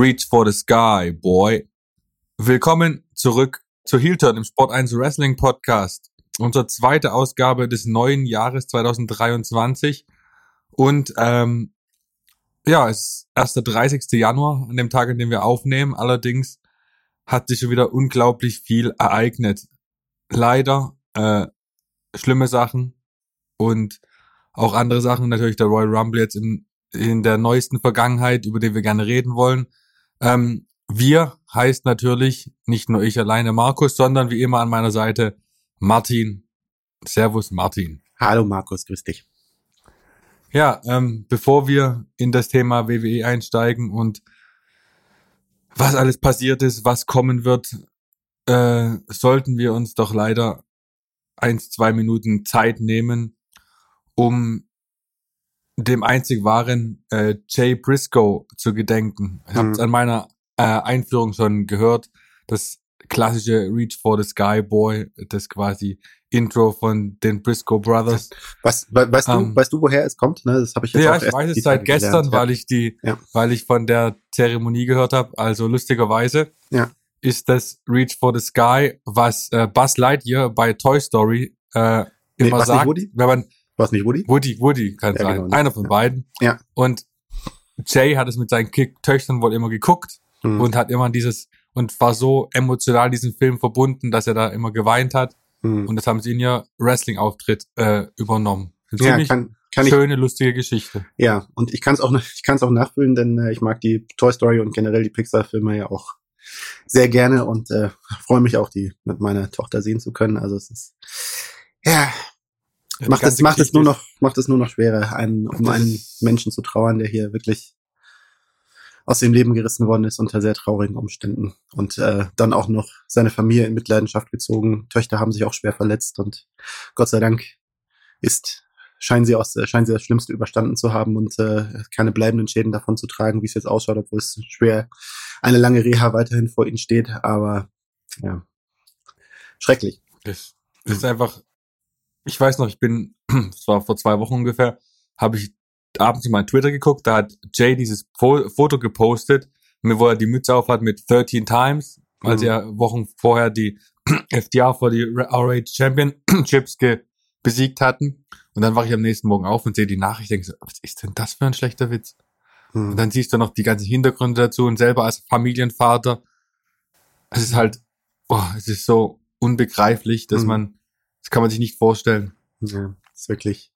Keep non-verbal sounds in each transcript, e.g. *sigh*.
Reach for the Sky, boy. Willkommen zurück zu Heel im Sport 1 Wrestling Podcast. Unsere zweite Ausgabe des neuen Jahres 2023. Und ähm, ja, es ist erst der 30. Januar, an dem Tag, an dem wir aufnehmen. Allerdings hat sich schon wieder unglaublich viel ereignet. Leider äh, schlimme Sachen und auch andere Sachen. Natürlich der Royal Rumble jetzt in, in der neuesten Vergangenheit, über den wir gerne reden wollen. Ähm, wir heißt natürlich nicht nur ich alleine Markus, sondern wie immer an meiner Seite Martin. Servus Martin. Hallo Markus, grüß dich. Ja, ähm, bevor wir in das Thema WWE einsteigen und was alles passiert ist, was kommen wird, äh, sollten wir uns doch leider eins, zwei Minuten Zeit nehmen, um dem einzig wahren äh, Jay Briscoe zu gedenken. Ich mhm. habe an meiner äh, Einführung schon gehört, das klassische Reach for the Sky Boy, das quasi Intro von den Briscoe Brothers. Was, we weißt, um, du, ähm, weißt du, woher es kommt? Ne, das habe ich jetzt Ja, ich weiß es seit gestern, gelernt. weil ich die, ja. weil ich von der Zeremonie gehört habe. Also lustigerweise ja. ist das Reach for the Sky, was äh, Buzz Lightyear bei Toy Story äh, immer nee, sagt, wenn man was nicht Woody? Woody, Woody kann ja, sein. Genau, Einer von beiden. Ja. Und Jay hat es mit seinen Töchtern wohl immer geguckt mhm. und hat immer dieses und war so emotional diesen Film verbunden, dass er da immer geweint hat. Mhm. Und das haben sie in ihr Wrestling-Auftritt äh, übernommen. Ja, kann, kann schöne, ich, lustige Geschichte. Ja, und ich kann es auch, ich kann es auch nachfühlen, denn äh, ich mag die Toy Story und generell die Pixar-Filme ja auch sehr gerne und äh, freue mich auch, die mit meiner Tochter sehen zu können. Also es ist ja ja, macht es, macht es nur noch, macht es nur noch schwerer, einen, um einen Menschen zu trauern, der hier wirklich aus dem Leben gerissen worden ist unter sehr traurigen Umständen und äh, dann auch noch seine Familie in Mitleidenschaft gezogen. Töchter haben sich auch schwer verletzt und Gott sei Dank ist scheinen sie aus scheinen sie das Schlimmste überstanden zu haben und äh, keine bleibenden Schäden davon zu tragen, wie es jetzt ausschaut, obwohl es schwer eine lange Reha weiterhin vor ihnen steht. Aber ja, schrecklich. Es ist einfach ich weiß noch, ich bin, *clears throat* das war vor zwei Wochen ungefähr, habe ich abends in mein Twitter geguckt, da hat Jay dieses Foto gepostet, wo er die Mütze auf hat mit 13 Times, weil mhm. sie ja Wochen vorher die *clears throat* FDR vor die RH Championships *clears throat* besiegt hatten. Und dann wache ich am nächsten Morgen auf und sehe die Nachricht, denke so, was ist denn das für ein schlechter Witz? Mhm. Und dann siehst du noch die ganzen Hintergründe dazu und selber als Familienvater. Es ist halt, oh, es ist so unbegreiflich, dass mhm. man das kann man sich nicht vorstellen. Ja, das ist wirklich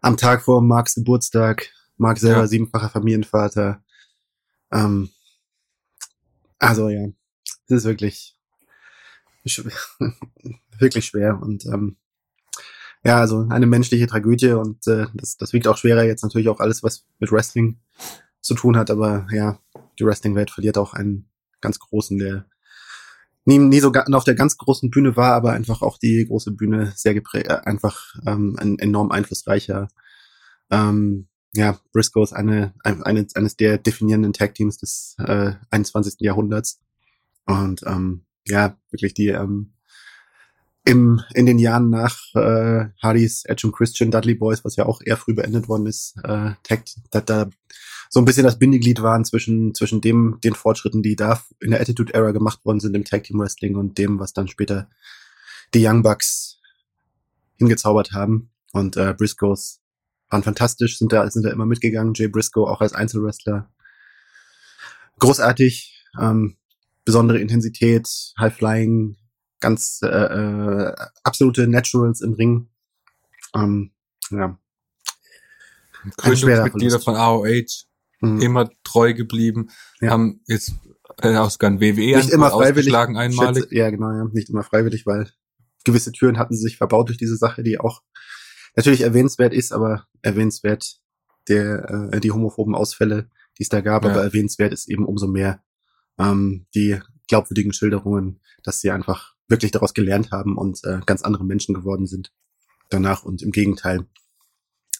am Tag vor Marks Geburtstag. Mark selber ja. siebenfacher Familienvater. Ähm, also ja, das ist wirklich *laughs* wirklich schwer und ähm, ja, also eine menschliche Tragödie und äh, das, das wiegt auch schwerer jetzt natürlich auch alles, was mit Wrestling zu tun hat, aber ja, die Wrestling-Welt verliert auch einen ganz großen, der nie, nie so auf der ganz großen Bühne war, aber einfach auch die große Bühne sehr geprägt, äh, einfach ähm, ein enorm einflussreicher. Ähm, ja, Briscoe ist eine, eine, eines der definierenden Tag-Teams des äh, 21. Jahrhunderts. Und ähm, ja, wirklich die ähm, im, in den Jahren nach äh, Hardys Edge und Christian Dudley Boys, was ja auch eher früh beendet worden ist, äh, Tag, da, da so ein bisschen das Bindeglied waren zwischen, zwischen dem, den Fortschritten, die da in der Attitude Era gemacht worden sind im Tag Team Wrestling und dem, was dann später die Young Bucks hingezaubert haben. Und äh, Briscoes waren fantastisch, sind da, sind da immer mitgegangen. Jay Briscoe auch als Einzelwrestler. Großartig, ähm, besondere Intensität, High Flying, ganz äh, äh, absolute Naturals im Ring. Ähm, ja. Gründungsmitglieder von AOH mhm. immer treu geblieben, ja. haben jetzt äh, auch sogar ein WWE nicht immer freiwillig einmalig. Schätze, ja, genau, ja, nicht immer freiwillig, weil gewisse Türen hatten sie sich verbaut durch diese Sache, die auch natürlich erwähnenswert ist, aber erwähnenswert der äh, die homophoben Ausfälle, die es da gab, ja. aber erwähnenswert ist eben umso mehr ähm, die glaubwürdigen Schilderungen, dass sie einfach wirklich daraus gelernt haben und äh, ganz andere Menschen geworden sind danach und im Gegenteil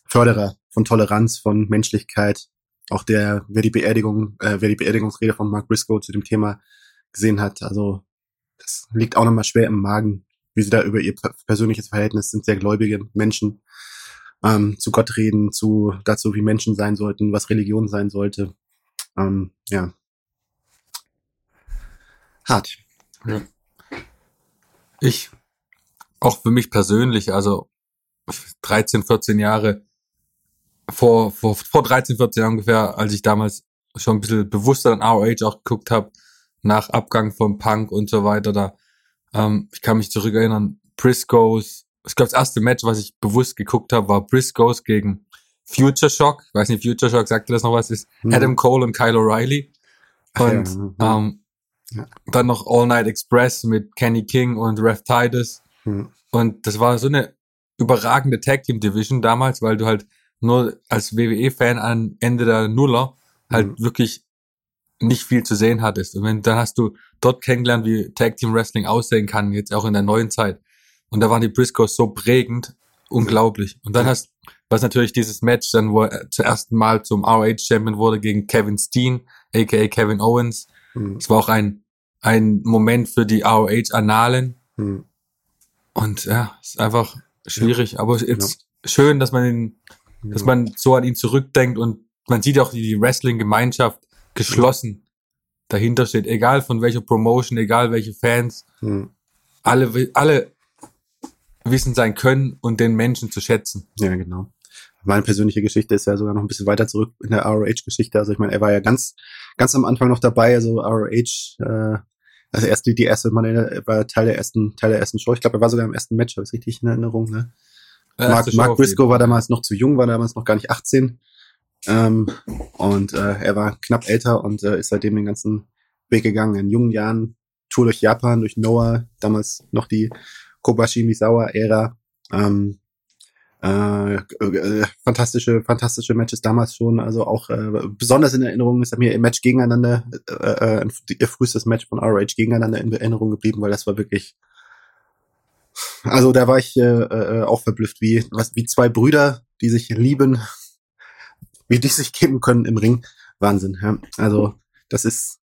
Förderer von Toleranz, von Menschlichkeit, auch der, wer die Beerdigung, äh, wer die Beerdigungsrede von Mark Briscoe zu dem Thema gesehen hat, also das liegt auch nochmal schwer im Magen, wie sie da über ihr persönliches Verhältnis sind sehr gläubige Menschen ähm, zu Gott reden, zu dazu, wie Menschen sein sollten, was Religion sein sollte. Ähm, ja, hart. Ja. Ich, auch für mich persönlich, also 13, 14 Jahre, vor, vor, vor 13, 14 Jahren ungefähr, als ich damals schon ein bisschen bewusster an ROH auch geguckt habe, nach Abgang von Punk und so weiter, da, ähm, ich kann mich zurückerinnern, Briscoes, ich glaube, das erste Match, was ich bewusst geguckt habe, war Briscoes gegen Future Shock. Ich weiß nicht, Future Shock, sagt dir das noch was? Ist Mhm. Adam Cole und Kyle O'Reilly. Ja, Und ja. ähm, Ja. dann noch All Night Express mit Kenny King und Rev Titus. Hm. Und das war so eine überragende Tag Team Division damals, weil du halt nur als WWE-Fan an Ende der Nuller halt Mhm. wirklich nicht viel zu sehen hattest. Und wenn, dann hast du dort kennengelernt, wie Tag Team Wrestling aussehen kann, jetzt auch in der neuen Zeit. Und da waren die Briscoes so prägend, unglaublich. Und dann hast, was natürlich dieses Match dann, wo er zum ersten Mal zum ROH Champion wurde gegen Kevin Steen, aka Kevin Owens. Hm. Es war auch ein, ein Moment für die ROH Annalen. Hm. Und ja, ist einfach schwierig. Aber es ist schön, dass man dass man so an ihn zurückdenkt und man sieht auch, wie die Wrestling-Gemeinschaft geschlossen dahinter steht. Egal von welcher Promotion, egal welche Fans, Hm. alle, alle wissen sein können und den Menschen zu schätzen. Ja, genau. Meine persönliche Geschichte ist ja sogar noch ein bisschen weiter zurück in der ROH-Geschichte. Also ich meine, er war ja ganz, ganz am Anfang noch dabei, also ROH, äh, also erst die, die erste, man er war Teil der ersten, Teil der ersten Show. Ich glaube, er war sogar im ersten Match, habe ich richtig in Erinnerung, ne? Mark, Mark Briscoe war damals noch zu jung, war damals noch gar nicht 18. Ähm, und äh, er war knapp älter und äh, ist seitdem den ganzen Weg gegangen. In jungen Jahren Tour durch Japan, durch Noah, damals noch die Kobashi Misawa-Ära. Ähm, äh, äh, fantastische, fantastische Matches damals schon. Also auch äh, besonders in Erinnerung ist mir im Match gegeneinander, äh, äh, ihr frühestes Match von ROH gegeneinander in Erinnerung geblieben, weil das war wirklich also da war ich äh, äh, auch verblüfft, wie was wie zwei Brüder, die sich lieben, wie die sich geben können im Ring. Wahnsinn. Ja. Also das ist,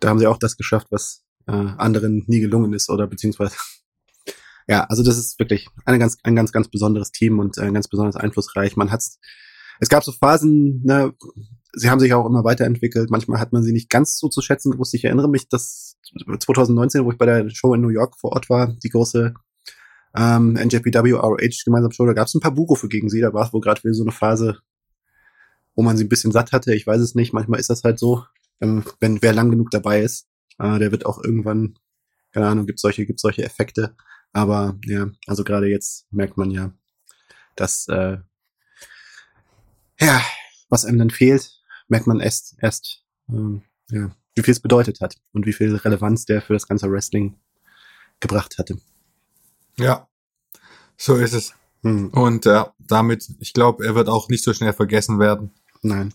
da haben sie auch das geschafft, was äh, anderen nie gelungen ist oder beziehungsweise *laughs* ja, also das ist wirklich eine ganz, ein ganz, ganz besonderes Team und äh, ganz besonders einflussreich. Man hat's, es gab so Phasen, ne, sie haben sich auch immer weiterentwickelt. Manchmal hat man sie nicht ganz so zu schätzen gewusst. Ich erinnere mich, dass 2019, wo ich bei der Show in New York vor Ort war, die große ähm, NJPW ROH gemeinsam Show, da gab es ein paar Buchrufe gegen sie. Da war es wohl gerade wieder so eine Phase, wo man sie ein bisschen satt hatte. Ich weiß es nicht. Manchmal ist das halt so, ähm, wenn wer lang genug dabei ist, äh, der wird auch irgendwann, keine Ahnung, gibt solche, gibt solche Effekte. Aber ja, also gerade jetzt merkt man ja, dass äh, ja, was einem dann fehlt, merkt man erst, erst ähm, ja, wie viel es bedeutet hat und wie viel Relevanz der für das ganze Wrestling gebracht hatte. Ja, so ist es. Hm, Und äh, damit, ich glaube, er wird auch nicht so schnell vergessen werden. nein.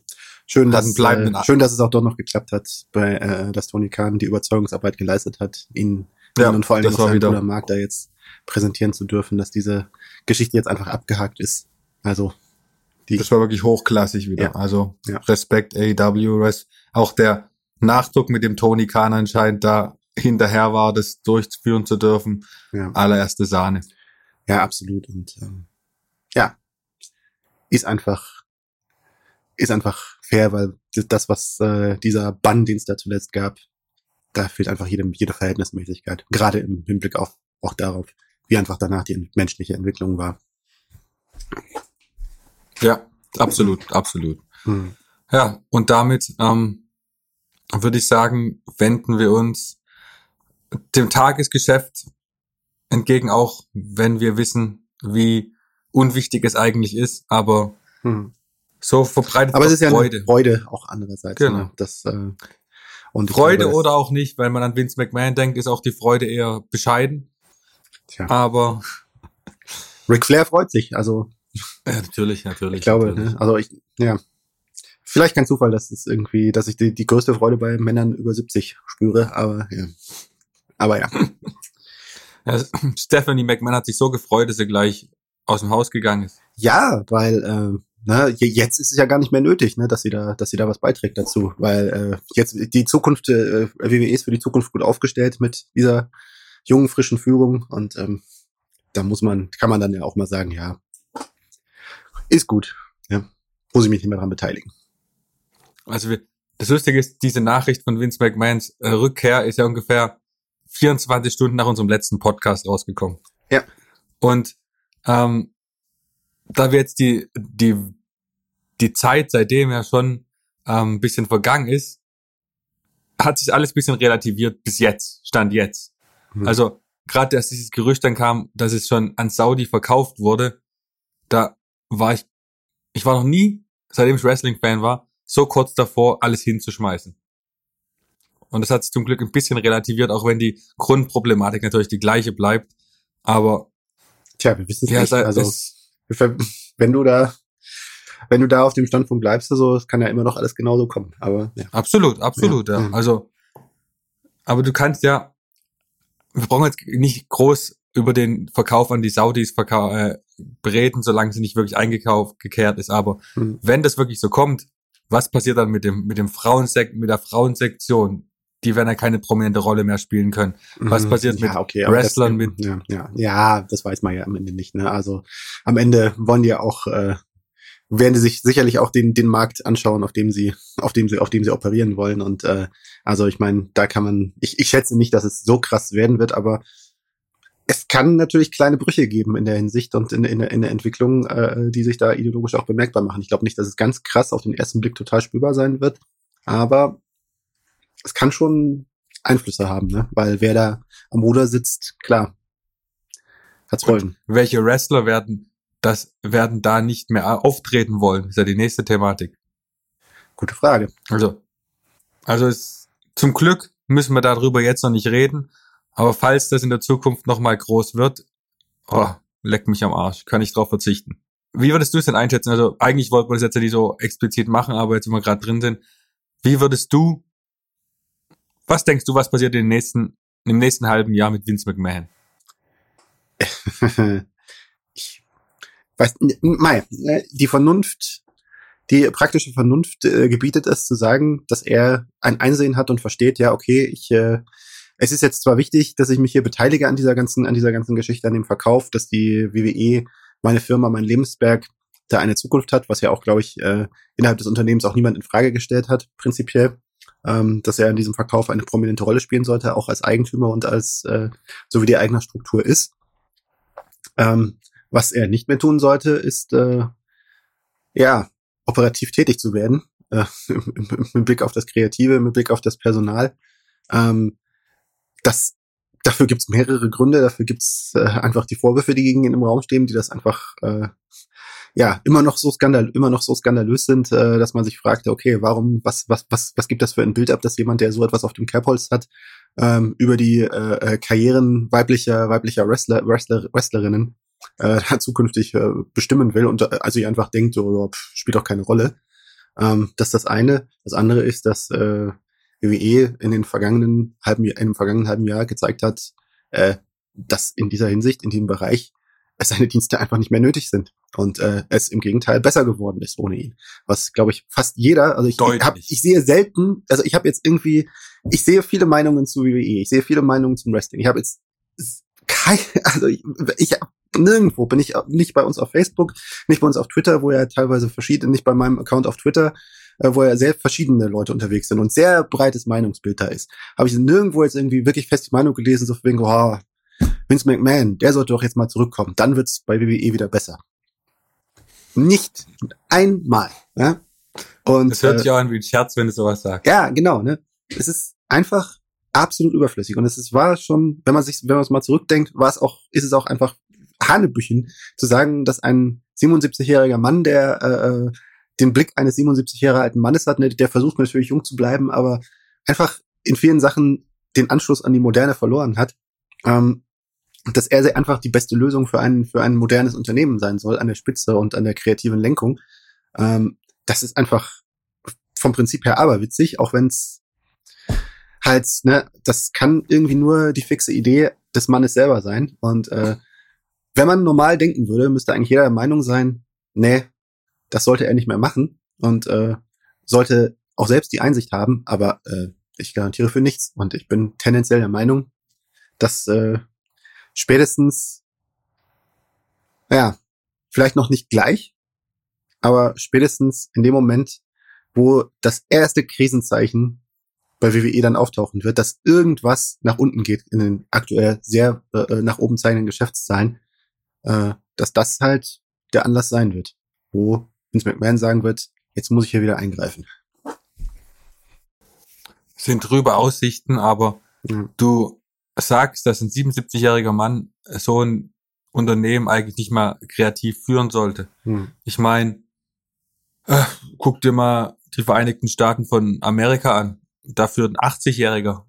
Schön, dass, bleibenden äh, schön, dass es auch dort noch geklappt hat, bei, äh, dass Tony Khan die Überzeugungsarbeit geleistet hat, ihn, Ja, ihn und vor allem auch seinen wieder- Bruder Mark da jetzt präsentieren zu dürfen, dass diese Geschichte jetzt einfach abgehakt ist. Also die, Das war wirklich hochklassig wieder. Ja. Also Ja. Respekt AEW, auch der Nachdruck mit dem Tony Khan anscheinend da hinterher war, das durchführen zu dürfen. ja. Allererste Sahne. Ja, absolut. Und ähm, ja, ist einfach, ist einfach fair, weil das, was äh, dieser Bann, den es da zuletzt gab, da fehlt einfach jede, jede Verhältnismäßigkeit. Gerade im Hinblick auf auch darauf, wie einfach danach die menschliche Entwicklung war. Ja, absolut, absolut. Hm. Ja, und damit ähm, würde ich sagen, wenden wir uns dem Tagesgeschäft entgegen, auch wenn wir wissen, wie unwichtig es eigentlich ist, aber Hm. so verbreitet Aber es ist ja Freude. Freude auch andererseits. Genau. Ne? Das, äh, und Freude glaube, oder auch nicht, wenn man an Vince McMahon denkt, ist auch die Freude eher bescheiden. Tja. Aber Ric Flair freut sich. Also ja, natürlich, natürlich. ich glaube, natürlich. ne? also ich, ja. Vielleicht kein Zufall, dass es irgendwie, dass ich die, die größte Freude bei Männern über 70 spüre, aber ja. Aber ja. Ja, *clears throat* Stephanie McMahon hat sich so gefreut, dass sie gleich aus dem Haus gegangen ist. Ja, weil äh, ne, je- jetzt ist es ja gar nicht mehr nötig, ne, dass sie da, dass sie da was beiträgt dazu, weil äh, jetzt die Zukunft äh, WWE ist für die Zukunft gut aufgestellt mit dieser jungen frischen Führung und ähm, da muss man, kann man dann ja auch mal sagen, ja, ist gut, ja, muss ich mich nicht mehr dran beteiligen. Also wir, das Lustige ist, diese Nachricht von Vince McMahons äh, Rückkehr ist ja ungefähr 24 Stunden nach unserem letzten Podcast rausgekommen. Ja. Und ähm, da wir jetzt die, die, die Zeit seitdem ja schon ähm, ein bisschen vergangen ist, hat sich alles ein bisschen relativiert bis jetzt, stand jetzt. Mhm. Also gerade, dass dieses Gerücht dann kam, dass es schon an Saudi verkauft wurde, da war ich, ich war noch nie, seitdem ich Wrestling-Fan war, so kurz davor, alles hinzuschmeißen. Und das hat sich zum Glück ein bisschen relativiert, auch wenn die Grundproblematik natürlich die gleiche bleibt. Aber Tja, wir wissen es ja, nicht. Also, wenn du da, wenn du da auf dem Standpunkt bleibst, also, es kann ja immer noch alles genauso kommen. Aber ja. Absolut, absolut, ja. ja. Also, aber du kannst ja, wir brauchen jetzt nicht groß über den Verkauf an die Saudis äh, bereden, solange sie nicht wirklich eingekauft, gekehrt ist. Aber hm. wenn das wirklich so kommt, was passiert dann mit dem, mit dem Frauensek mit der Frauensektion? Die werden ja keine prominente Rolle mehr spielen können. Was mhm. passiert ja, mit okay, Wrestlern? Das, mit ja, ja, ja, das weiß man ja am Ende nicht. Ne? Also am Ende wollen die ja auch, äh, werden die sich sicherlich auch den, den Markt anschauen, auf dem sie, auf dem sie, auf dem sie operieren wollen. Und äh, also ich meine, da kann man, ich, ich schätze nicht, dass es so krass werden wird, aber es kann natürlich kleine Brüche geben in der Hinsicht und in, in, in der Entwicklung, äh, die sich da ideologisch auch bemerkbar machen. Ich glaube nicht, dass es ganz krass auf den ersten Blick total spürbar sein wird, aber es kann schon Einflüsse haben, ne? weil wer da am Ruder sitzt, klar, hat's Folgen. Welche Wrestler werden das werden da nicht mehr auftreten wollen? Ist ja die nächste Thematik. Gute Frage. Also, also es, zum Glück müssen wir darüber jetzt noch nicht reden. Aber falls das in der Zukunft nochmal groß wird, oh, leck mich am Arsch, kann ich drauf verzichten. Wie würdest du es denn einschätzen? Also eigentlich wollten wir das jetzt ja nicht so explizit machen, aber jetzt, wenn wir gerade drin sind, wie würdest du, was denkst du, was passiert in den nächsten, im nächsten halben Jahr mit Vince McMahon? *laughs* ich weiß, Mai, ne, die Vernunft, die praktische Vernunft äh, gebietet es zu sagen, dass er ein Einsehen hat und versteht, ja, okay, ich äh, es ist jetzt zwar wichtig, dass ich mich hier beteilige an dieser ganzen, an dieser ganzen Geschichte, an dem Verkauf, dass die WWE, meine Firma, mein Lebenswerk, da eine Zukunft hat, was ja auch, glaube ich, äh, innerhalb des Unternehmens auch niemand in Frage gestellt hat, prinzipiell, ähm, dass er in diesem Verkauf eine prominente Rolle spielen sollte, auch als Eigentümer und als, äh, so wie die eigene Struktur ist. Ähm, was er nicht mehr tun sollte, ist, äh, ja, operativ tätig zu werden, äh, *laughs* mit Blick auf das Kreative, mit Blick auf das Personal. Ähm, das dafür gibt's mehrere Gründe, dafür gibt's äh, einfach die Vorwürfe, die gegen ihn im Raum stehen, die das einfach äh, ja immer noch so skandal immer noch so skandalös sind, äh, dass man sich fragt, okay, warum was was was was gibt das für ein Bild ab, dass jemand, der so etwas auf dem Kerbholz hat, ähm, über die äh, äh Karrieren weiblicher weiblicher Wrestler Wrestler Wrestlerinnen äh, *laughs* zukünftig äh, bestimmen will und äh, also ihr einfach denkt, so pff, spielt doch keine Rolle. Ähm, das ist das eine. Das andere ist, dass äh, WWE in den vergangenen halben, in dem vergangenen halben Jahr gezeigt hat, äh, dass in dieser Hinsicht, in diesem Bereich, seine Dienste einfach nicht mehr nötig sind und äh, es im Gegenteil besser geworden ist ohne ihn. Was glaube ich fast jeder, also ich hab, ich sehe selten, also ich habe jetzt irgendwie, ich sehe viele Meinungen zu WWE, ich sehe viele Meinungen zum Wrestling. Ich habe jetzt kein, *laughs* also ich, ich hab, nirgendwo bin ich nicht bei uns auf Facebook, nicht bei uns auf Twitter, wo ja teilweise verschiedene, nicht bei meinem Account auf Twitter, äh, wo ja sehr verschiedene Leute unterwegs sind und sehr breites Meinungsbild da ist, habe ich nirgendwo jetzt irgendwie wirklich fest die Meinung gelesen, so wegen, oh, Vince McMahon, der sollte doch jetzt mal zurückkommen, dann wird's bei WWE wieder besser. Nicht einmal. Ja? Und, das hört sich äh, auch an wie ein Scherz, wenn du sowas sagst. Ja, genau. Ne? Es ist einfach absolut überflüssig. Und es ist, war schon, wenn man sich, wenn man es mal zurückdenkt, war es auch, ist es auch einfach Hanebüchen zu sagen, dass ein 77-jähriger Mann, der äh, äh den Blick eines 77 Jahre alten Mannes hat, ne, der versucht natürlich jung zu bleiben, aber einfach in vielen Sachen den Anschluss an die Moderne verloren hat. Ähm, dass er einfach die beste Lösung für ein, für ein modernes Unternehmen sein soll, an der Spitze und an der kreativen Lenkung. Ähm, das ist einfach vom Prinzip her aberwitzig, auch wenn es halt, ne, das kann irgendwie nur die fixe Idee des Mannes selber sein. Und äh, wenn man normal denken würde, müsste eigentlich jeder der Meinung sein, nee, das sollte er nicht mehr machen und äh, sollte auch selbst die Einsicht haben, aber äh, ich garantiere für nichts. Und ich bin tendenziell der Meinung, dass äh, spätestens, ja, vielleicht noch nicht gleich, aber spätestens in dem Moment, wo das erste Krisenzeichen bei WWE dann auftauchen wird, dass irgendwas nach unten geht in den aktuell sehr äh, nach oben zeigenden Geschäftszahlen, äh, dass das halt der Anlass sein wird, wo Vince McMahon sagen wird, jetzt muss ich hier wieder eingreifen. Sind trübe Aussichten, aber Ja. du sagst, dass ein 77-jähriger Mann so ein Unternehmen eigentlich nicht mal kreativ führen sollte. Hm. Ich meine, äh, guck dir mal die Vereinigten Staaten von Amerika an. Da führt ein 80-Jähriger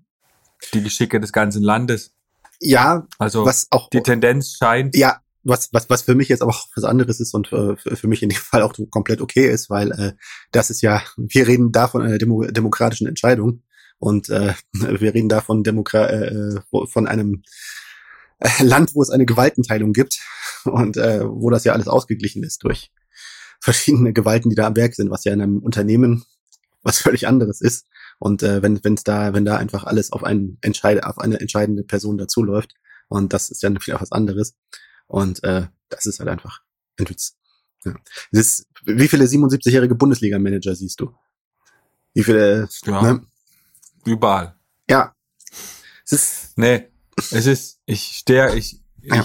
die Geschicke des ganzen Landes. Ja, Also was auch die Tendenz scheint, ja, was, was, was für mich jetzt aber auch was anderes ist und äh, für, für mich in dem Fall auch komplett okay ist, weil äh, das ist ja, wir reden da von einer Demo demokratischen Entscheidung und äh, *laughs* wir reden da von, Demokra äh, wo- von einem äh, Land, wo es eine Gewaltenteilung gibt und äh, wo das ja alles ausgeglichen ist durch verschiedene Gewalten, die da am Werk sind, was ja in einem Unternehmen was völlig anderes ist. Und äh, wenn wenn's da, wenn da einfach alles auf einen Entscheid auf eine entscheidende Person dazuläuft, und das ist ja natürlich auch was anderes. Und äh, das ist halt einfach ein Witz. Ja. Ist, wie viele 77-jährige Bundesliga-Manager siehst du? Wie viele, ja, ne? Überall. Ja. Es ist, Nee, es ist, ich stehe, ich, Ja.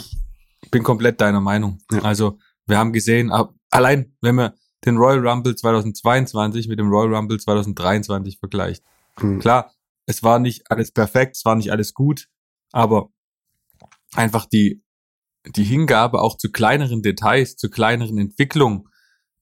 ich bin komplett deiner Meinung. Ja. Also, wir haben gesehen, allein wenn man den Royal Rumble 2022 mit dem Royal Rumble 2023 vergleicht. hm, Klar, es war nicht alles perfekt, es war nicht alles gut, aber einfach die, die Hingabe auch zu kleineren Details, zu kleineren Entwicklungen,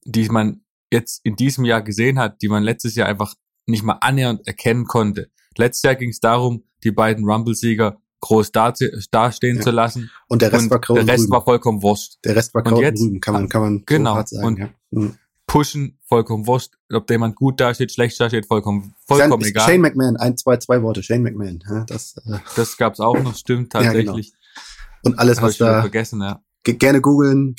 die man jetzt in diesem Jahr gesehen hat, die man letztes Jahr einfach nicht mal annähernd erkennen konnte. Letztes Jahr ging es darum, die beiden Rumble-Sieger groß da, dastehen Ja. zu lassen und der Rest und war Kraut der und Rest war vollkommen wurscht. der Rest war und Kraut und, jetzt- Rüben, kann man, kann man Genau. so hart sagen. Und- ja. Hm. Pushen, vollkommen wurscht. Ob jemand gut dasteht, schlecht dasteht, vollkommen, vollkommen Sein- egal. Shane McMahon, ein, zwei, zwei Worte, Shane McMahon. Ja, das, äh, das gab's auch noch, stimmt Ja, genau. tatsächlich. und alles, Hab was da, vergessen, ja. ge- gerne googeln,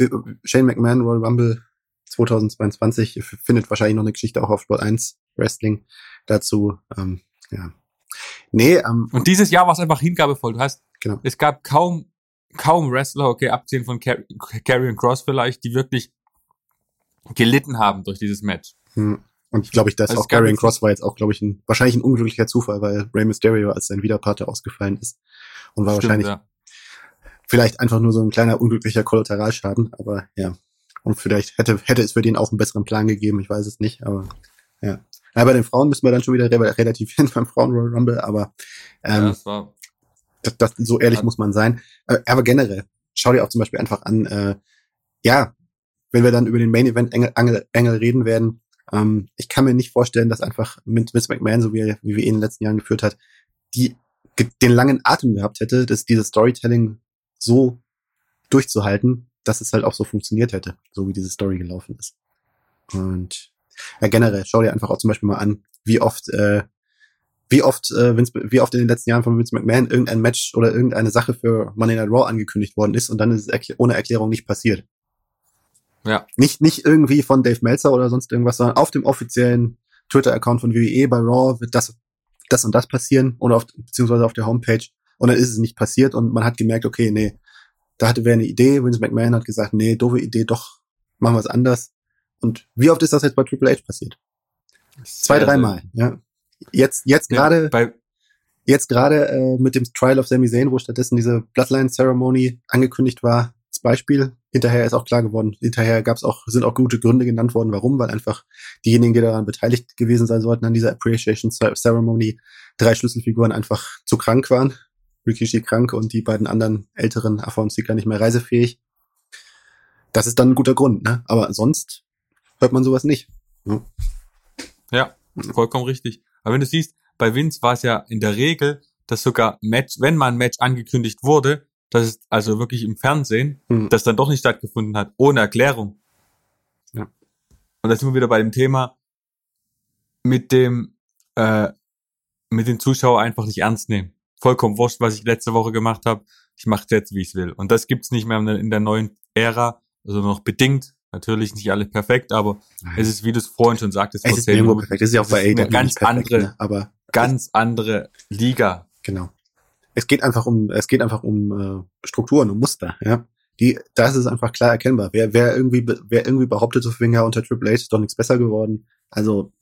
Shane McMahon, Royal Rumble 2022, Ihr findet wahrscheinlich noch eine Geschichte auch auf Sport 1 Wrestling dazu. Ähm, ja. Nee, ähm, Und dieses Jahr war es einfach hingabevoll. Du hast, Genau. es gab kaum, kaum Wrestler, okay, abgesehen von Car Karrion Cross vielleicht, die wirklich gelitten haben durch dieses Match. hm, und glaube ich, dass Also auch jetzt Cross war jetzt auch, glaube ich, ein, wahrscheinlich ein unglücklicher Zufall, weil Rey Mysterio als sein Widerpate ausgefallen ist und war Stimmt, wahrscheinlich ja. vielleicht einfach nur so ein kleiner unglücklicher Kollateralschaden, aber ja. Und vielleicht hätte, hätte es für den auch einen besseren Plan gegeben, ich weiß es nicht, aber ja. Ja bei den Frauen müssen wir dann schon wieder re relativieren *laughs* beim Frauen Royal Rumble, aber ja, ähm, das war, das, das, so ehrlich Ja. muss man sein. Äh, aber generell, schau dir auch zum Beispiel einfach an, äh, ja, wenn wir dann über den Main Event Engel, Engel, Engel reden werden, ähm, ich kann mir nicht vorstellen, dass einfach mit Vince McMahon, so wie, er, wie wir ihn in den letzten Jahren geführt hat, die den langen Atem gehabt hätte, dass dieses Storytelling so durchzuhalten, dass es halt auch so funktioniert hätte, so wie diese Story gelaufen ist. Und ja, generell, schau dir einfach auch zum Beispiel mal an, wie oft, äh, wie oft, äh, Vince, wie oft in den letzten Jahren von Vince McMahon irgendein Match oder irgendeine Sache für Monday Night Raw angekündigt worden ist und dann ist es erkl- ohne Erklärung nicht passiert. ja, Nicht, nicht irgendwie von Dave Meltzer oder sonst irgendwas, sondern auf dem offiziellen Twitter-Account von WWE bei Raw wird das, das und das passieren oder auf, beziehungsweise auf der Homepage und dann ist es nicht passiert und man hat gemerkt, okay, nee, da hatte wer eine Idee, Vince McMahon hat gesagt, nee, doofe Idee, doch, machen wir es anders. Und wie oft ist das jetzt bei Triple H passiert? Zwei, dreimal, ja. Jetzt, jetzt gerade, Ja, bei, jetzt gerade äh, mit dem Trial of Sami Zayn, wo stattdessen diese Bloodline Ceremony angekündigt war, als Beispiel. Hinterher ist auch klar geworden, hinterher gab's auch, sind auch gute Gründe genannt worden, warum, weil einfach diejenigen, die daran beteiligt gewesen sein sollten an dieser Appreciation Ce- Ceremony, drei Schlüsselfiguren einfach zu krank waren. Rikishi krank und die beiden anderen älteren AV-Seeker nicht mehr reisefähig. Das ist dann ein guter Grund, ne? Aber sonst hört man sowas nicht. ja, vollkommen richtig. Aber wenn du siehst, bei Vince war es ja in der Regel, dass sogar Match, wenn mal ein Match angekündigt wurde, dass es also wirklich im Fernsehen, Hm. das dann doch nicht stattgefunden hat, ohne Erklärung. Ja. Und da sind wir wieder bei dem Thema mit dem, äh, mit den Zuschauer einfach nicht ernst nehmen. Vollkommen wurscht, was ich letzte Woche gemacht habe. Ich mache jetzt, wie ich will. Und das gibt's nicht mehr in der neuen Ära, also noch bedingt. Natürlich nicht alles perfekt, aber es ist, wie du es vorhin schon sagtest, es ist perfekt. Es ist ja auch bei ist eine AEW ganz perfekt, andere- ne? aber ganz andere Liga. Genau. Es geht einfach um, es geht einfach um äh, Strukturen, um Muster, ja. Die, da ist es einfach klar erkennbar. Wer, wer irgendwie, wer irgendwie behauptet, so Finger unter Triple H ist doch nichts besser geworden. Also,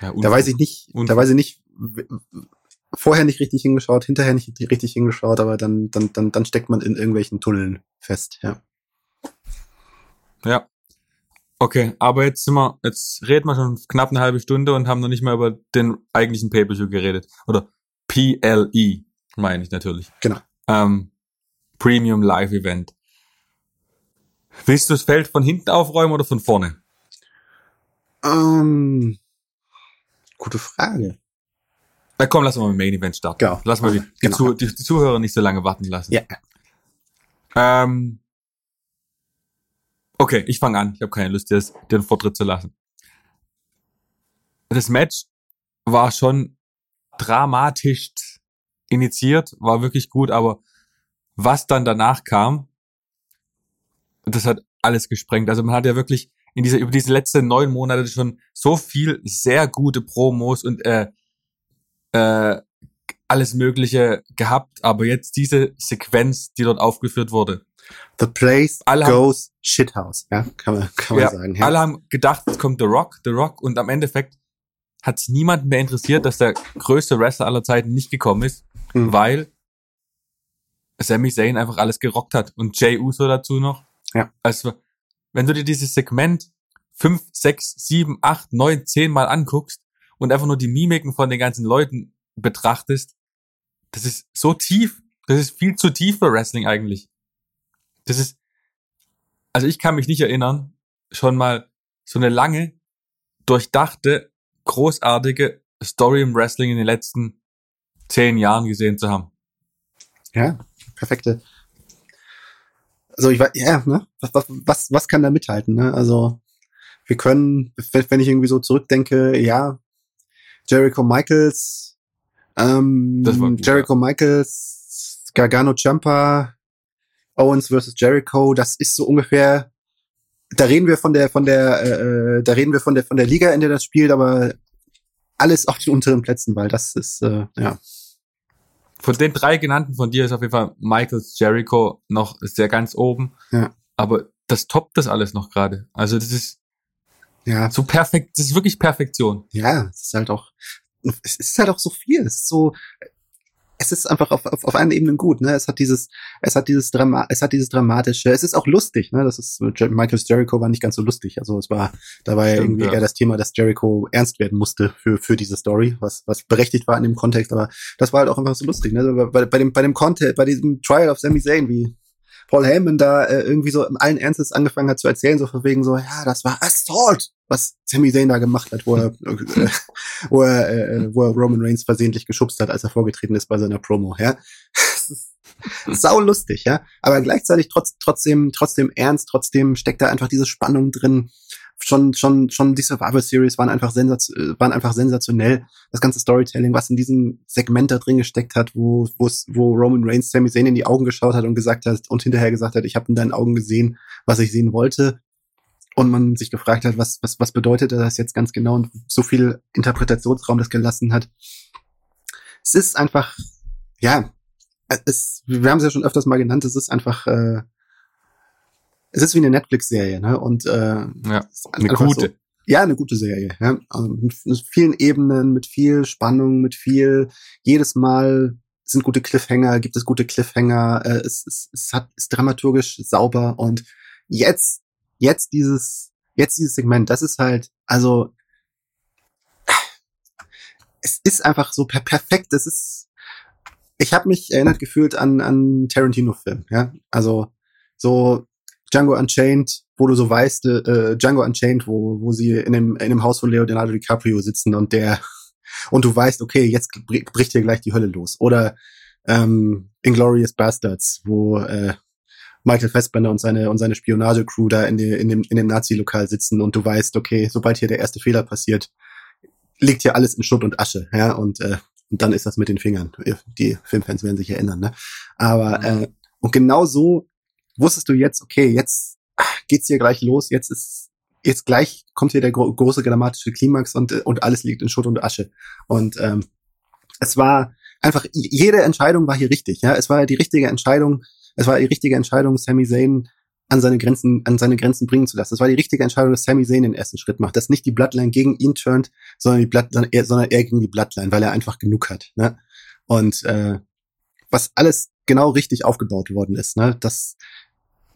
Ja, da weiß ich nicht, da weiß ich nicht, vorher nicht richtig hingeschaut, hinterher nicht richtig hingeschaut, aber dann, dann, dann, dann steckt man in irgendwelchen Tunneln fest, ja. Ja. Okay, aber jetzt sind wir, jetzt reden wir schon knapp eine halbe Stunde und haben noch nicht mal über den eigentlichen Pay-Per-View geredet. Oder PLE, meine ich natürlich. Genau. Ähm, Premium Live Event. Willst du das Feld von hinten aufräumen oder von vorne? Ähm, gute Frage. Na komm, lass mal mit dem Main Event starten. Genau. Lass mal die, genau. Zu, die, die, Zuhörer nicht so lange warten lassen. Ja. Ähm, okay, ich fange an. Ich habe keine Lust, dir den Vortritt zu lassen. Das Match war schon dramatisch initiiert, war wirklich gut, aber was dann danach kam, das hat alles gesprengt. Also man hat ja wirklich in dieser, über diese letzten neun Monate schon so viel sehr gute Promos und äh, äh, alles Mögliche gehabt, aber jetzt diese Sequenz, die dort aufgeführt wurde. The place alle goes haben, shithouse, ja, kann man, kann man ja, sagen. Ja. Alle haben gedacht, es kommt The Rock, The Rock, und am Endeffekt hat es niemanden mehr interessiert, dass der größte Wrestler aller Zeiten nicht gekommen ist, mhm. weil Sami Zayn einfach alles gerockt hat und Jay Uso dazu noch. Ja. Also, wenn du dir dieses Segment fünf, sechs, sieben, acht, neun, zehn Mal anguckst und einfach nur die Mimiken von den ganzen Leuten betrachtest, das ist so tief. Das ist viel zu tief für Wrestling eigentlich. Das ist, also ich kann mich nicht erinnern, schon mal so eine lange, durchdachte, großartige Story im Wrestling in den letzten zehn Jahren gesehen zu haben. Ja, perfekte. Also ich war, ja, ne? Was, was, was, was kann da mithalten, ne? Also wir können, wenn ich irgendwie so zurückdenke, ja, Jericho Michaels, ähm, gut, Jericho ja. Michaels, Gargano Champa, Owens versus Jericho, das ist so ungefähr, da reden wir von der, von der, äh, äh, da reden wir von der, von der Liga, in der das spielt, aber alles auf den unteren Plätzen, weil das ist, äh, ja. Von den drei genannten von dir ist auf jeden Fall Michaels Jericho noch sehr ganz oben. Ja. Aber das toppt das alles noch gerade. Also das ist, ja. So perfekt, das ist wirklich Perfektion. Ja, es ist halt auch, es ist halt auch so viel. Es ist so, es ist einfach auf, auf, auf allen Ebenen gut, ne? Es hat dieses, es hat dieses Drama, es hat dieses dramatische, es ist auch lustig, ne? Das ist Michael Jericho war nicht ganz so lustig. Also es war, da war ja irgendwie ja. eher das Thema, dass Jericho ernst werden musste für für diese Story, was was berechtigt war in dem Kontext, aber das war halt auch einfach so lustig, ne? Bei, bei dem bei dem Content, bei diesem Trial of Sami Zayn, wie Paul Heyman da äh, irgendwie so im allen Ernstes angefangen hat zu erzählen, so von wegen so, ja, das war Assault, was Sami Zayn da gemacht hat, wo er, äh, wo, er äh, wo er Roman Reigns versehentlich geschubst hat, als er vorgetreten ist bei seiner Promo, ja. sau lustig, ja. Aber gleichzeitig trotz, trotzdem, trotzdem ernst, trotzdem steckt da einfach diese Spannung drin schon, schon, schon die Survivor Series waren einfach, sensation, waren einfach sensationell. Das ganze Storytelling, was in diesem Segment da drin gesteckt hat, wo, wo Roman Reigns Sami Zayn in die Augen geschaut hat und gesagt hat und hinterher gesagt hat, ich habe in deinen Augen gesehen, was ich sehen wollte. Und man sich gefragt hat, was, was, was bedeutet das jetzt ganz genau und so viel Interpretationsraum das gelassen hat. Es ist einfach, ja, es, wir haben es ja schon öfters mal genannt, es ist einfach äh, es ist wie eine Netflix-Serie, ne? Und äh, ja, eine gute. So, ja, eine gute Serie, ja. Also mit, vielen Ebenen, mit viel Spannung, mit viel, jedes Mal sind gute Cliffhanger, gibt es gute Cliffhanger, äh, es, es, es hat, ist dramaturgisch sauber und jetzt, jetzt dieses, jetzt dieses Segment, das ist halt, also, es ist einfach so per perfekt, es ist, ich habe mich erinnert gefühlt an, an Tarantino-Film, ja, also, so, Django Unchained, wo du so weißt, äh, Django Unchained, wo, wo sie in dem, in dem Haus von Leonardo DiCaprio sitzen und der, *laughs* und du weißt, okay, jetzt bricht hier gleich die Hölle los. Oder ähm, Inglorious Bastards, wo äh, Michael Fassbender und seine und seine Spionage-Crew da in, die, in dem in dem Nazi-Lokal sitzen und du weißt, okay, sobald hier der erste Fehler passiert, liegt hier alles in Schutt und Asche, ja und äh, und dann ist das mit den Fingern. Die Filmfans werden sich erinnern, ne? Aber äh, und genau so wusstest du jetzt, okay, jetzt geht's hier gleich los, jetzt ist, jetzt gleich kommt hier der gro große dramatische Klimax und, und alles liegt in Schutt und Asche. Und ähm, es war einfach, jede Entscheidung war hier richtig, ja. Es war die richtige Entscheidung, es war die richtige Entscheidung, Sami Zayn an seine Grenzen, an seine Grenzen bringen zu lassen. Das war die richtige Entscheidung, dass Sami Zayn den ersten Schritt macht, dass nicht die Bloodline gegen ihn turnt, sondern die Blood, sondern er, gegen die Bloodline, weil er einfach genug hat. Ne? Und äh, was alles genau richtig aufgebaut worden ist, ne? Das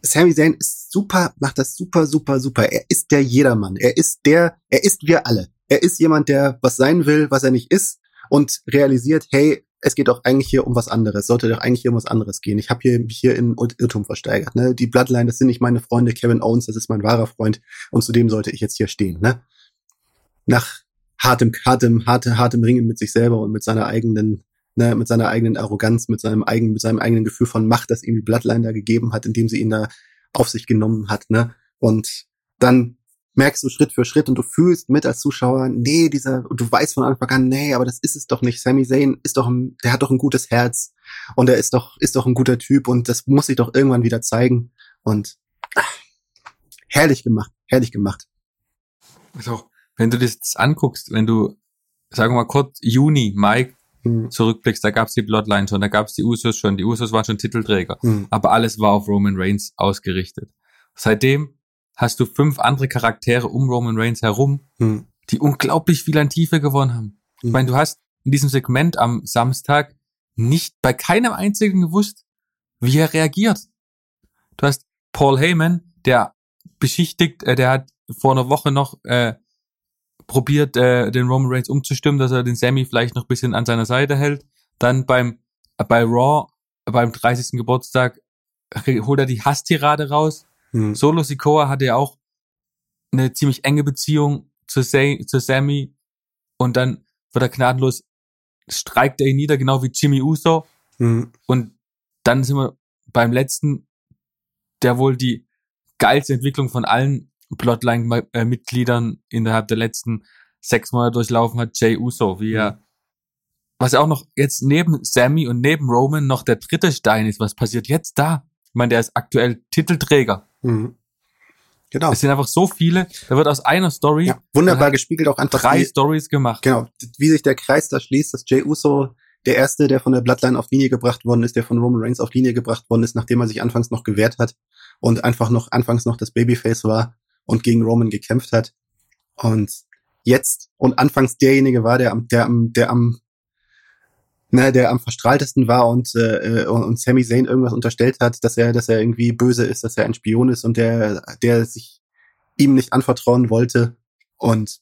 Sami Zayn ist super, macht das super, super, super. Er ist der Jedermann. Er ist der, er ist wir alle. Er ist jemand, der was sein will, was er nicht ist und realisiert, hey, es geht doch eigentlich hier um was anderes. Sollte doch eigentlich hier um was anderes gehen. Ich habe hier hier in Irrtum versteigert. Ne? Die Bloodline, das sind nicht meine Freunde. Kevin Owens, das ist mein wahrer Freund. Und zu dem sollte ich jetzt hier stehen. Ne? Nach hartem, hartem, hartem, hartem Ringen mit sich selber und mit seiner eigenen, ne, mit seiner eigenen Arroganz, mit seinem eigenen, mit seinem eigenen Gefühl von Macht, das ihm die Bloodline da gegeben hat, indem sie ihn da auf sich genommen hat. Ne? Und dann merkst du Schritt für Schritt und du fühlst mit als Zuschauer, nee, dieser, und du weißt von Anfang an, nee, aber das ist es doch nicht. Sami Zayn ist doch ein, der hat doch ein gutes Herz und er ist doch, ist doch ein guter Typ und das muss sich doch irgendwann wieder zeigen und ach, herrlich gemacht, herrlich gemacht. Also, wenn du das anguckst, wenn du, sagen wir mal kurz, Juni, Mai hm. zurückblickst, da gab's die Bloodline schon, da gab's die Usos schon, die Usos waren schon Titelträger, hm. aber alles war auf Roman Reigns ausgerichtet. Seitdem hast du fünf andere Charaktere um Roman Reigns herum, hm. die unglaublich viel an Tiefe gewonnen haben. Ich meine, du hast in diesem Segment am Samstag nicht bei keinem einzigen gewusst, wie er reagiert. Du hast Paul Heyman, der beschichtigt, äh, der hat vor einer Woche noch äh, probiert, äh, den Roman Reigns umzustimmen, dass er den Sammy vielleicht noch bisschen an seiner Seite hält. Dann beim bei Raw beim 30. Geburtstag holt er die Hasstirade raus, Mhm. Solo Sikoa hatte ja auch eine ziemlich enge Beziehung zu, Say, zu Sammy und dann wird er gnadenlos, streikt er ihn nieder, genau wie Jimmy Uso. Mhm. Und dann sind wir beim letzten, der wohl die geilste Entwicklung von allen Plotline-Mitgliedern innerhalb der letzten sechs Monate durchlaufen hat, Jay Uso, wie er, mhm. was ja auch noch jetzt neben Sammy und neben Roman noch der dritte Stein ist. Was passiert jetzt da? Ich meine, der ist aktuell Titelträger. Mhm. Genau. Es sind einfach so viele. Da wird aus einer Story ja, wunderbar gespiegelt auch einfach drei Stories gemacht. Genau, wie sich der Kreis da schließt, dass Jay Uso der erste, der von der Bloodline auf Linie gebracht worden ist, der von Roman Reigns auf Linie gebracht worden ist, nachdem er sich anfangs noch gewehrt hat und einfach noch anfangs noch das Babyface war und gegen Roman gekämpft hat und jetzt und anfangs derjenige war, der am der am der am ne, der am verstrahltesten war und, äh, und, und Sami Zayn irgendwas unterstellt hat, dass er, dass er irgendwie böse ist, dass er ein Spion ist und der, der sich ihm nicht anvertrauen wollte. Und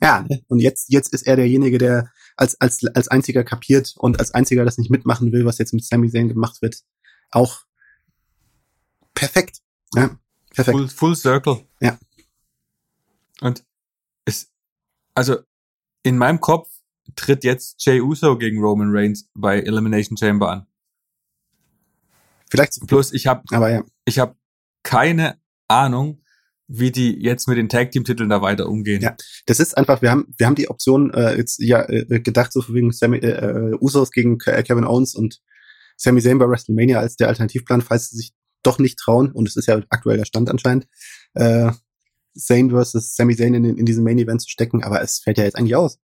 ja, und jetzt, jetzt ist er derjenige, der als, als, als einziger kapiert und als einziger das nicht mitmachen will, was jetzt mit Sami Zayn gemacht wird. Auch perfekt. Ja, perfekt. Full, full Circle. Ja. Und es, also in meinem Kopf tritt jetzt Jay Uso gegen Roman Reigns bei Elimination Chamber an. Vielleicht. Plus ich habe, aber ja, ich habe keine Ahnung, wie die jetzt mit den Tag Team Titeln da weiter umgehen. Ja, das ist einfach. Wir haben, wir haben die Option äh, jetzt ja äh, gedacht so wegen Sammy, äh, äh Usos gegen Kevin Owens und Sami Zayn bei WrestleMania als der Alternativplan, falls sie sich doch nicht trauen. Und es ist ja aktuell der Stand anscheinend. Äh, Zayn versus Sami Zayn in, in diesen Main Event zu stecken, aber es fällt ja jetzt eigentlich aus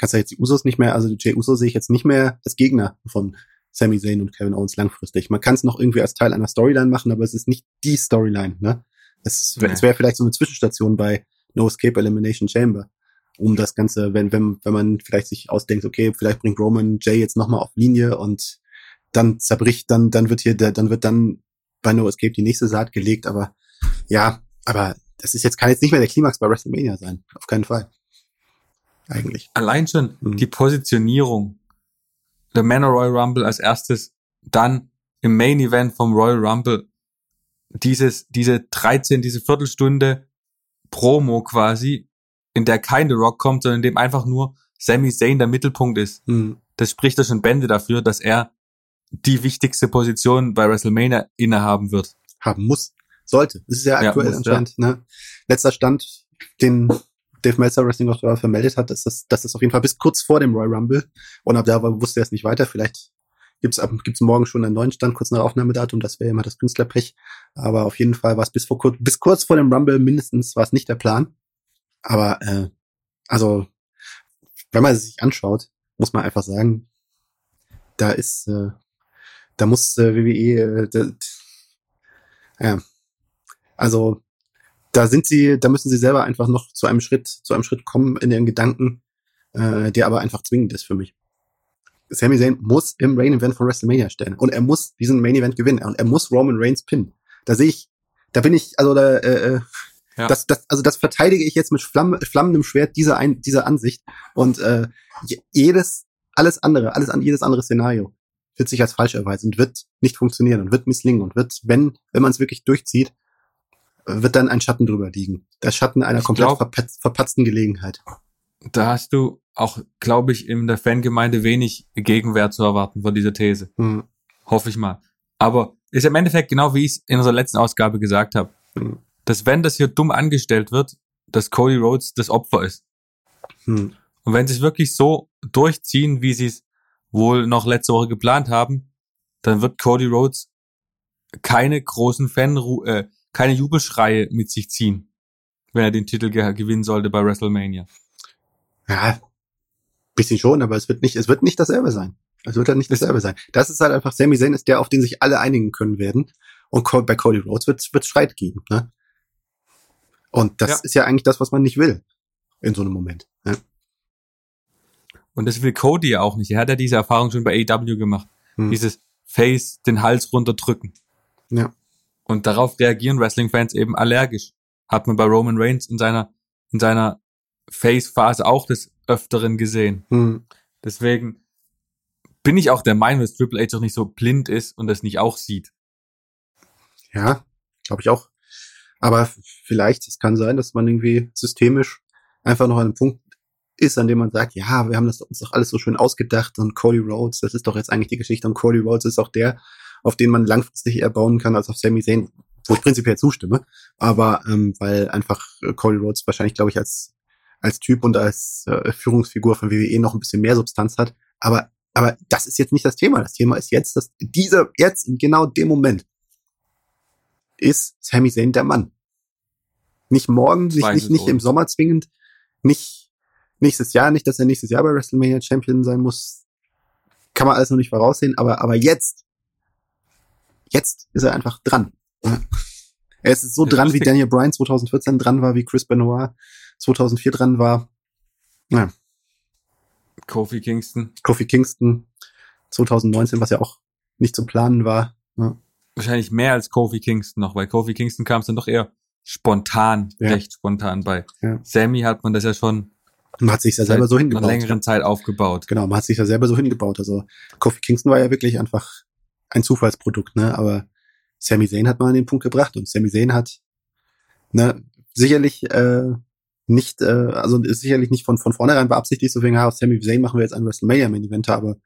kannst ja jetzt die Usos nicht mehr, also Jay Uso sehe ich jetzt nicht mehr als Gegner von Sami Zayn und Kevin Owens langfristig. Man kann es noch irgendwie als Teil einer Storyline machen, aber es ist nicht die Storyline, ne? Es, nee. es wäre vielleicht so eine Zwischenstation bei No Escape Elimination Chamber, um das Ganze, wenn, wenn, wenn man vielleicht sich ausdenkt, okay, vielleicht bringt Roman Jay jetzt nochmal auf Linie und dann zerbricht, dann, dann wird hier, der, dann wird dann bei No Escape die nächste Saat gelegt, aber ja, aber das ist jetzt, kann jetzt nicht mehr der Klimax bei WrestleMania sein. Auf keinen Fall eigentlich. Allein schon mhm. die Positionierung. Der Manor Royal Rumble als erstes, dann im Main Event vom Royal Rumble dieses, diese 13, diese Viertelstunde Promo quasi, in der kein The Rock kommt, sondern in dem einfach nur Sami Zayn der Mittelpunkt ist. Mhm. Das spricht ja schon Bände dafür, dass er die wichtigste Position bei WrestleMania innehaben wird. Haben muss. Sollte. Das ist ja aktuell ja, muss, anscheinend. Ja. Ne? Letzter Stand, den Dave Meltzer Wrestling Observer vermeldet hat, dass das, dass das auf jeden Fall bis kurz vor dem Royal Rumble und ab da wusste er es nicht weiter. Vielleicht gibt's ab, gibt's morgen schon einen neuen Stand, kurz nach Aufnahmedatum. Das wäre immer das Künstlerpech. Aber auf jeden Fall war es bis vor kurz, bis kurz vor dem Rumble mindestens war es nicht der Plan. Aber äh, also, wenn man es sich anschaut, muss man einfach sagen, da ist, äh, da muss äh, WWE, äh, da, Ja. Also da sind sie, da müssen sie selber einfach noch zu einem Schritt, zu einem Schritt kommen in ihren Gedanken, äh, der aber einfach zwingend ist für mich. Sami Zayn muss im Main Event von WrestleMania stellen und er muss diesen Main Event gewinnen und er muss Roman Reigns pinnen. Da sehe ich, da bin ich, also da, äh, äh ja. das, das, also das verteidige ich jetzt mit Flamm, flammendem Schwert dieser ein, dieser Ansicht und äh, jedes, alles andere, alles an jedes andere Szenario wird sich als falsch erweisen und wird nicht funktionieren und wird misslingen und wird, wenn, wenn man es wirklich durchzieht, wird dann ein Schatten drüber liegen. Der Schatten einer komplett glaub, verpatz, verpatzten Gelegenheit. Da hast du auch, glaube ich, in der Fangemeinde wenig Gegenwehr zu erwarten von dieser These. Hm. Hoffe ich mal. Aber ist im Endeffekt genau wie ich es in unserer letzten Ausgabe gesagt habe. Hm. Dass wenn das hier dumm angestellt wird, dass Cody Rhodes das Opfer ist. Hm. Und wenn sie es wirklich so durchziehen, wie sie es wohl noch letzte Woche geplant haben, dann wird Cody Rhodes keine großen Fan, äh, keine Jubelschreie mit sich ziehen, wenn er den Titel ge gewinnen sollte bei WrestleMania. Ja, bisschen schon, aber es wird nicht, es wird nicht dasselbe sein. Es wird halt nicht dasselbe sein. Das ist halt einfach, Sami Zayn ist der, auf den sich alle einigen können werden. Und bei Cody Rhodes wird es Streit geben. Ne? Und das ja. ist ja eigentlich das, was man nicht will in so einem Moment. Ne? Und das will Cody ja auch nicht. Er hat ja diese Erfahrung schon bei AEW gemacht. Hm. Dieses Face den Hals runterdrücken. Ja. Und darauf reagieren Wrestling-Fans eben allergisch. Hat man bei Roman Reigns in seiner, in seiner Face-Phase auch des Öfteren gesehen. Hm. Deswegen bin ich auch der Meinung, dass Triple H auch nicht so blind ist und das nicht auch sieht. Ja, glaube ich auch. Aber vielleicht, es kann sein, dass man irgendwie systemisch einfach noch an einem Punkt ist, an dem man sagt, ja, wir haben das uns doch alles so schön ausgedacht und Cody Rhodes, das ist doch jetzt eigentlich die Geschichte und Cody Rhodes ist auch der, auf den man langfristig eher bauen kann als auf Sami Zayn, wo ich prinzipiell zustimme, aber ähm, weil einfach Cody Rhodes wahrscheinlich, glaube ich, als als Typ und als äh, Führungsfigur von WWE noch ein bisschen mehr Substanz hat, aber aber das ist jetzt nicht das Thema. Das Thema ist jetzt, dass dieser jetzt in genau dem Moment ist Sami Zayn der Mann. Nicht morgen, nicht, nicht, nicht im Sommer zwingend, nicht nächstes Jahr, nicht, dass er nächstes Jahr bei WrestleMania Champion sein muss. Kann man alles noch nicht voraussehen, aber, aber jetzt, jetzt ist er einfach dran. Er ist so dran, wie Daniel Bryan 2014 dran war, wie Chris Benoit 2004 dran war. Ja. Kofi Kingston. Kofi Kingston 2019, was ja auch nicht zu planen war. Ja. Wahrscheinlich mehr als Kofi Kingston noch, weil Kofi Kingston kam es dann doch eher spontan, ja. recht spontan bei. Ja. Sammy hat man das ja schon man hat sich ja selber so hingebaut. Einer längeren Zeit aufgebaut. Genau, man hat sich ja selber so hingebaut. Also Kofi Kingston war ja wirklich einfach ein Zufallsprodukt, ne? Aber Sami Zayn hat man an den Punkt gebracht und Sami Zayn hat ne, sicherlich äh, nicht, äh, also ist sicherlich nicht von von vornherein beabsichtigt, so wegen, ja, Sami Zayn machen wir jetzt ein WrestleMania Main Event, aber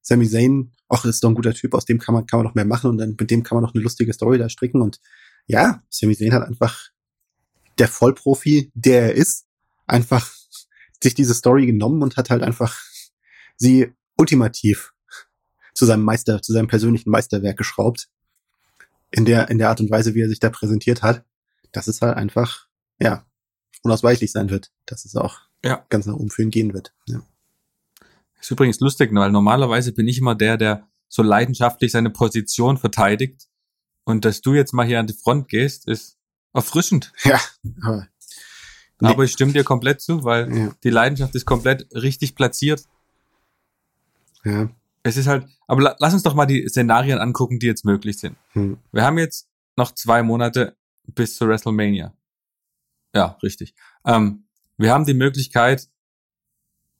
Sami Zayn, ach, ist doch ein guter Typ, aus dem kann man kann man noch mehr machen und dann mit dem kann man noch eine lustige Story da stricken und ja, Sami Zayn hat einfach der Vollprofi, der er ist, einfach sich diese Story genommen und hat halt einfach sie ultimativ zu seinem Meister, zu seinem persönlichen Meisterwerk geschraubt. In der, in der Art und Weise, wie er sich da präsentiert hat, dass es halt einfach, ja, unausweichlich sein wird, dass es auch ja. ganz nach oben für ihn gehen wird. Ja. Ist übrigens lustig, weil normalerweise bin ich immer der, der so leidenschaftlich seine Position verteidigt. Und dass du jetzt mal hier an die Front gehst, ist erfrischend. Ja, aber Nee. Aber ich stimme dir komplett zu, weil ja. die Leidenschaft ist komplett richtig platziert. Ja. Es ist halt, aber la, lass uns doch mal die Szenarien angucken, die jetzt möglich sind. Hm. Wir haben jetzt noch zwei Monate bis zu WrestleMania. Ja, richtig. Ähm, wir haben die Möglichkeit,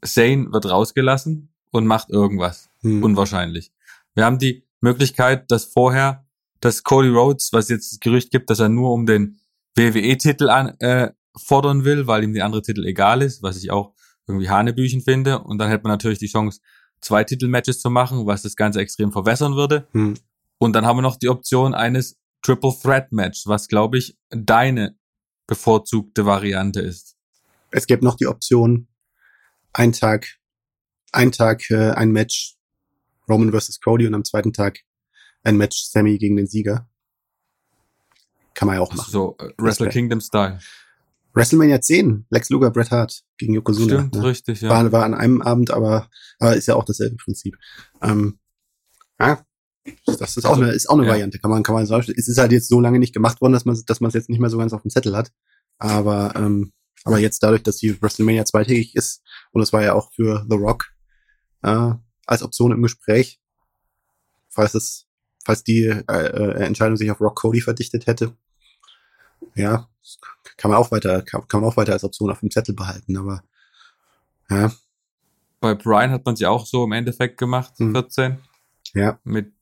Zane wird rausgelassen und macht irgendwas. Hm. Unwahrscheinlich. Wir haben die Möglichkeit, dass vorher, dass Cody Rhodes, was jetzt das Gerücht gibt, dass er nur um den WWE-Titel an, äh, fordern will, weil ihm die andere Titel egal ist, was ich auch irgendwie Hanebüchen finde. Und dann hätte man natürlich die Chance, zwei Titelmatches zu machen, was das Ganze extrem verwässern würde. Hm. Und dann haben wir noch die Option eines Triple Threat Match, was glaube ich deine bevorzugte Variante ist. Es gibt noch die Option, ein Tag, ein Tag äh, ein Match Roman versus Cody und am zweiten Tag ein Match Sammy gegen den Sieger. Kann man ja auch machen. So, äh, Wrestle Kingdom Style. WrestleMania 10, Lex Luger, Bret Hart gegen Yokozuna. Stimmt, ne? richtig, ja. War, war an einem Abend, aber, aber ist ja auch dasselbe Prinzip. Ähm, ja, Das ist auch eine, ist auch eine Ja. Variante, kann man, kann man sagen. Es ist halt jetzt so lange nicht gemacht worden, dass man, dass man es jetzt nicht mehr so ganz auf dem Zettel hat. Aber, ähm, aber jetzt dadurch, dass die WrestleMania zweitägig ist, und das war ja auch für The Rock, äh, als Option im Gespräch, falls es, falls die äh, äh, Entscheidung sich auf Rock Cody verdichtet hätte, ja, kann man auch weiter, kann, kann man auch weiter als Option auf dem Zettel behalten, aber ja, Bei Brian hat man sie auch so im Endeffekt gemacht, Hm. 14, ja, mit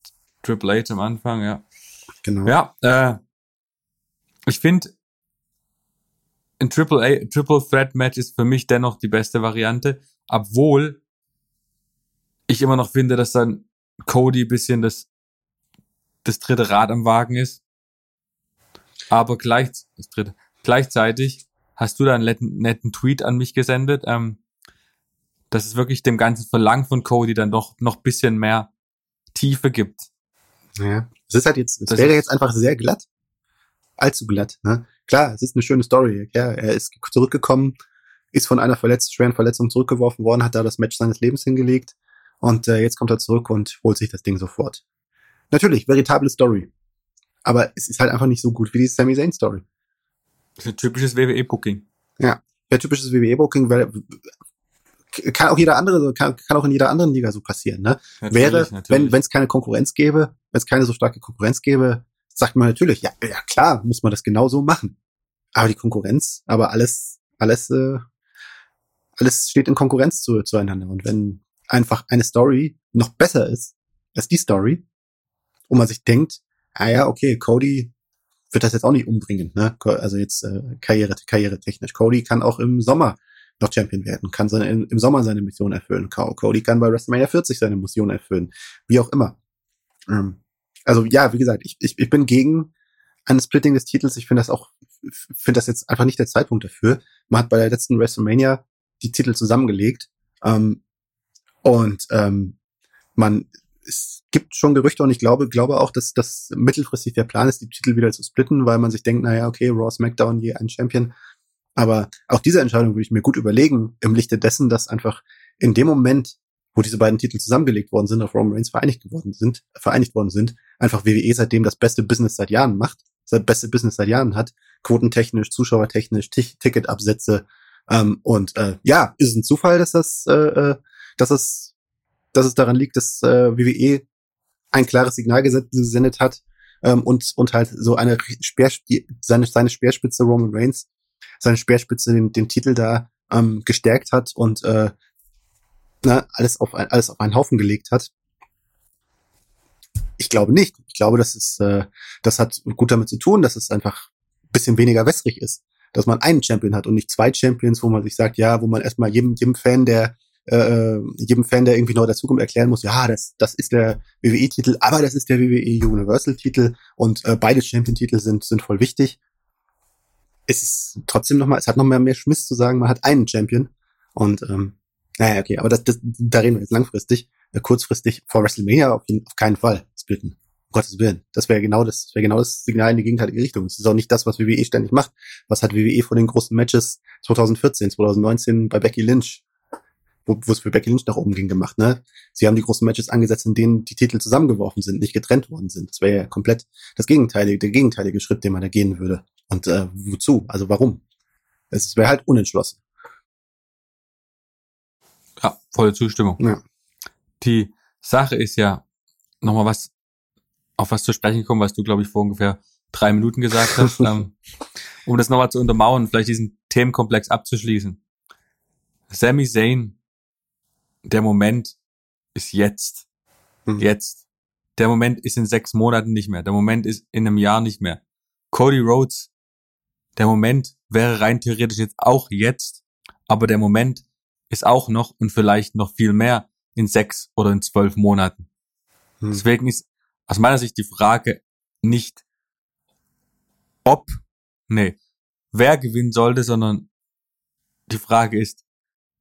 Triple H am Anfang, ja. genau. Ja, äh, ich finde, ein Triple A, Triple Threat Match ist für mich dennoch die beste Variante, obwohl ich immer noch finde, dass dann Cody bisschen das, das dritte Rad am Wagen ist. Aber gleich, das dritte, gleichzeitig hast du da einen netten, netten Tweet an mich gesendet, ähm, dass es wirklich dem ganzen Verlangen von Cody dann doch noch bisschen mehr Tiefe gibt. Ja. Es ist halt jetzt, es wäre jetzt einfach sehr glatt. Allzu glatt, ne? Klar, es ist eine schöne Story. Ja, er ist zurückgekommen, ist von einer verletzt, schweren Verletzung zurückgeworfen worden, hat da das Match seines Lebens hingelegt und äh, jetzt kommt er zurück und holt sich das Ding sofort. Natürlich, veritable Story. Aber es ist halt einfach nicht so gut wie die Sami Zayn Story. Das ist ein typisches WWE-Booking. Ja, typisches WWE-Booking, weil kann auch jeder andere, kann, kann auch in jeder anderen Liga so passieren, ne? wäre, wenn wenn es keine Konkurrenz gäbe, wenn es keine so starke Konkurrenz gäbe, sagt man natürlich, ja, ja klar, muss man das genauso machen. Aber die Konkurrenz, aber alles, alles, äh, alles steht in Konkurrenz zu, zueinander. Und wenn einfach eine Story noch besser ist als die Story, und man sich denkt, ah ja, okay, Cody wird das jetzt auch nicht umbringen, ne? Also jetzt äh, Karriere, karrieretechnisch. Cody kann auch im Sommer noch Champion werden, kann seine, im Sommer seine Mission erfüllen. Co- Cody kann bei WrestleMania 40 seine Mission erfüllen, wie auch immer. Ähm, also ja, wie gesagt, ich, ich, ich bin gegen ein Splitting des Titels. Ich finde das auch, finde das jetzt einfach nicht der Zeitpunkt dafür. Man hat bei der letzten WrestleMania die Titel zusammengelegt ähm, und ähm, man es gibt schon Gerüchte und ich glaube, glaube auch, dass das mittelfristig der Plan ist, die Titel wieder zu splitten, weil man sich denkt, naja, okay, Raw, SmackDown, je ein Champion. Aber auch diese Entscheidung würde ich mir gut überlegen, im Lichte dessen, dass einfach in dem Moment, wo diese beiden Titel zusammengelegt worden sind, auf Roman Reigns vereinigt geworden sind, vereinigt worden sind, einfach WWE seitdem das beste Business seit Jahren macht, das beste Business seit Jahren hat, quotentechnisch, zuschauertechnisch, Ti- Ticketabsätze, ähm, und äh, ja, ist ein Zufall, dass das, äh, äh, dass es, dass es daran liegt, dass äh, WWE ein klares Signal gesendet hat ähm, und und halt so eine Speer, seine seine Speerspitze Roman Reigns, seine Speerspitze den, den Titel da ähm, gestärkt hat und äh, na, alles auf ein, alles auf einen Haufen gelegt hat. Ich glaube nicht. Ich glaube, das ist, äh, das hat gut damit zu tun, dass es einfach ein bisschen weniger wässrig ist. Dass man einen Champion hat und nicht zwei Champions, wo man sich sagt, ja, wo man erstmal jedem, jedem Fan, der äh, jedem Fan, der irgendwie neu dazukommt, erklären muss, ja, das, das ist der WWE-Titel, aber das ist der WWE Universal-Titel und äh, beide Champion-Titel sind, sind voll wichtig. Es ist trotzdem nochmal, es hat noch mehr, mehr Schmiss zu sagen, man hat einen Champion und ähm, naja, okay, aber das, das, da reden wir jetzt langfristig. Äh, kurzfristig vor WrestleMania auf, jeden, auf keinen Fall splitten. Um Gottes Willen. Das wäre genau das, das wäre genau das Signal in die gegenteilige Richtung. Das ist auch nicht das, was WWE ständig macht. Was hat WWE vor den großen Matches 2014, 2019 bei Becky Lynch, wo es für Becky Lynch nach oben ging, gemacht, ne? Sie haben die großen Matches angesetzt, in denen die Titel zusammengeworfen sind, nicht getrennt worden sind. Das wäre ja komplett das gegenteilige, der gegenteilige Schritt, den man da gehen würde. Und äh, wozu? Also warum? Es wäre halt unentschlossen. Ja, volle Zustimmung. Ja. Die Sache ist ja, nochmal was, auf was zu sprechen kommen, was du, glaube ich, vor ungefähr drei Minuten gesagt hast, *laughs* ähm, um das nochmal zu untermauern, vielleicht diesen Themenkomplex abzuschließen. Sami Zayn, der Moment ist jetzt. Mhm. Jetzt. Der Moment ist in sechs Monaten nicht mehr. Der Moment ist in einem Jahr nicht mehr. Cody Rhodes, der Moment wäre rein theoretisch jetzt auch jetzt, aber der Moment ist auch noch und vielleicht noch viel mehr in sechs oder in zwölf Monaten. Hm. Deswegen ist aus meiner Sicht die Frage nicht ob, nee, wer gewinnen sollte, sondern die Frage ist,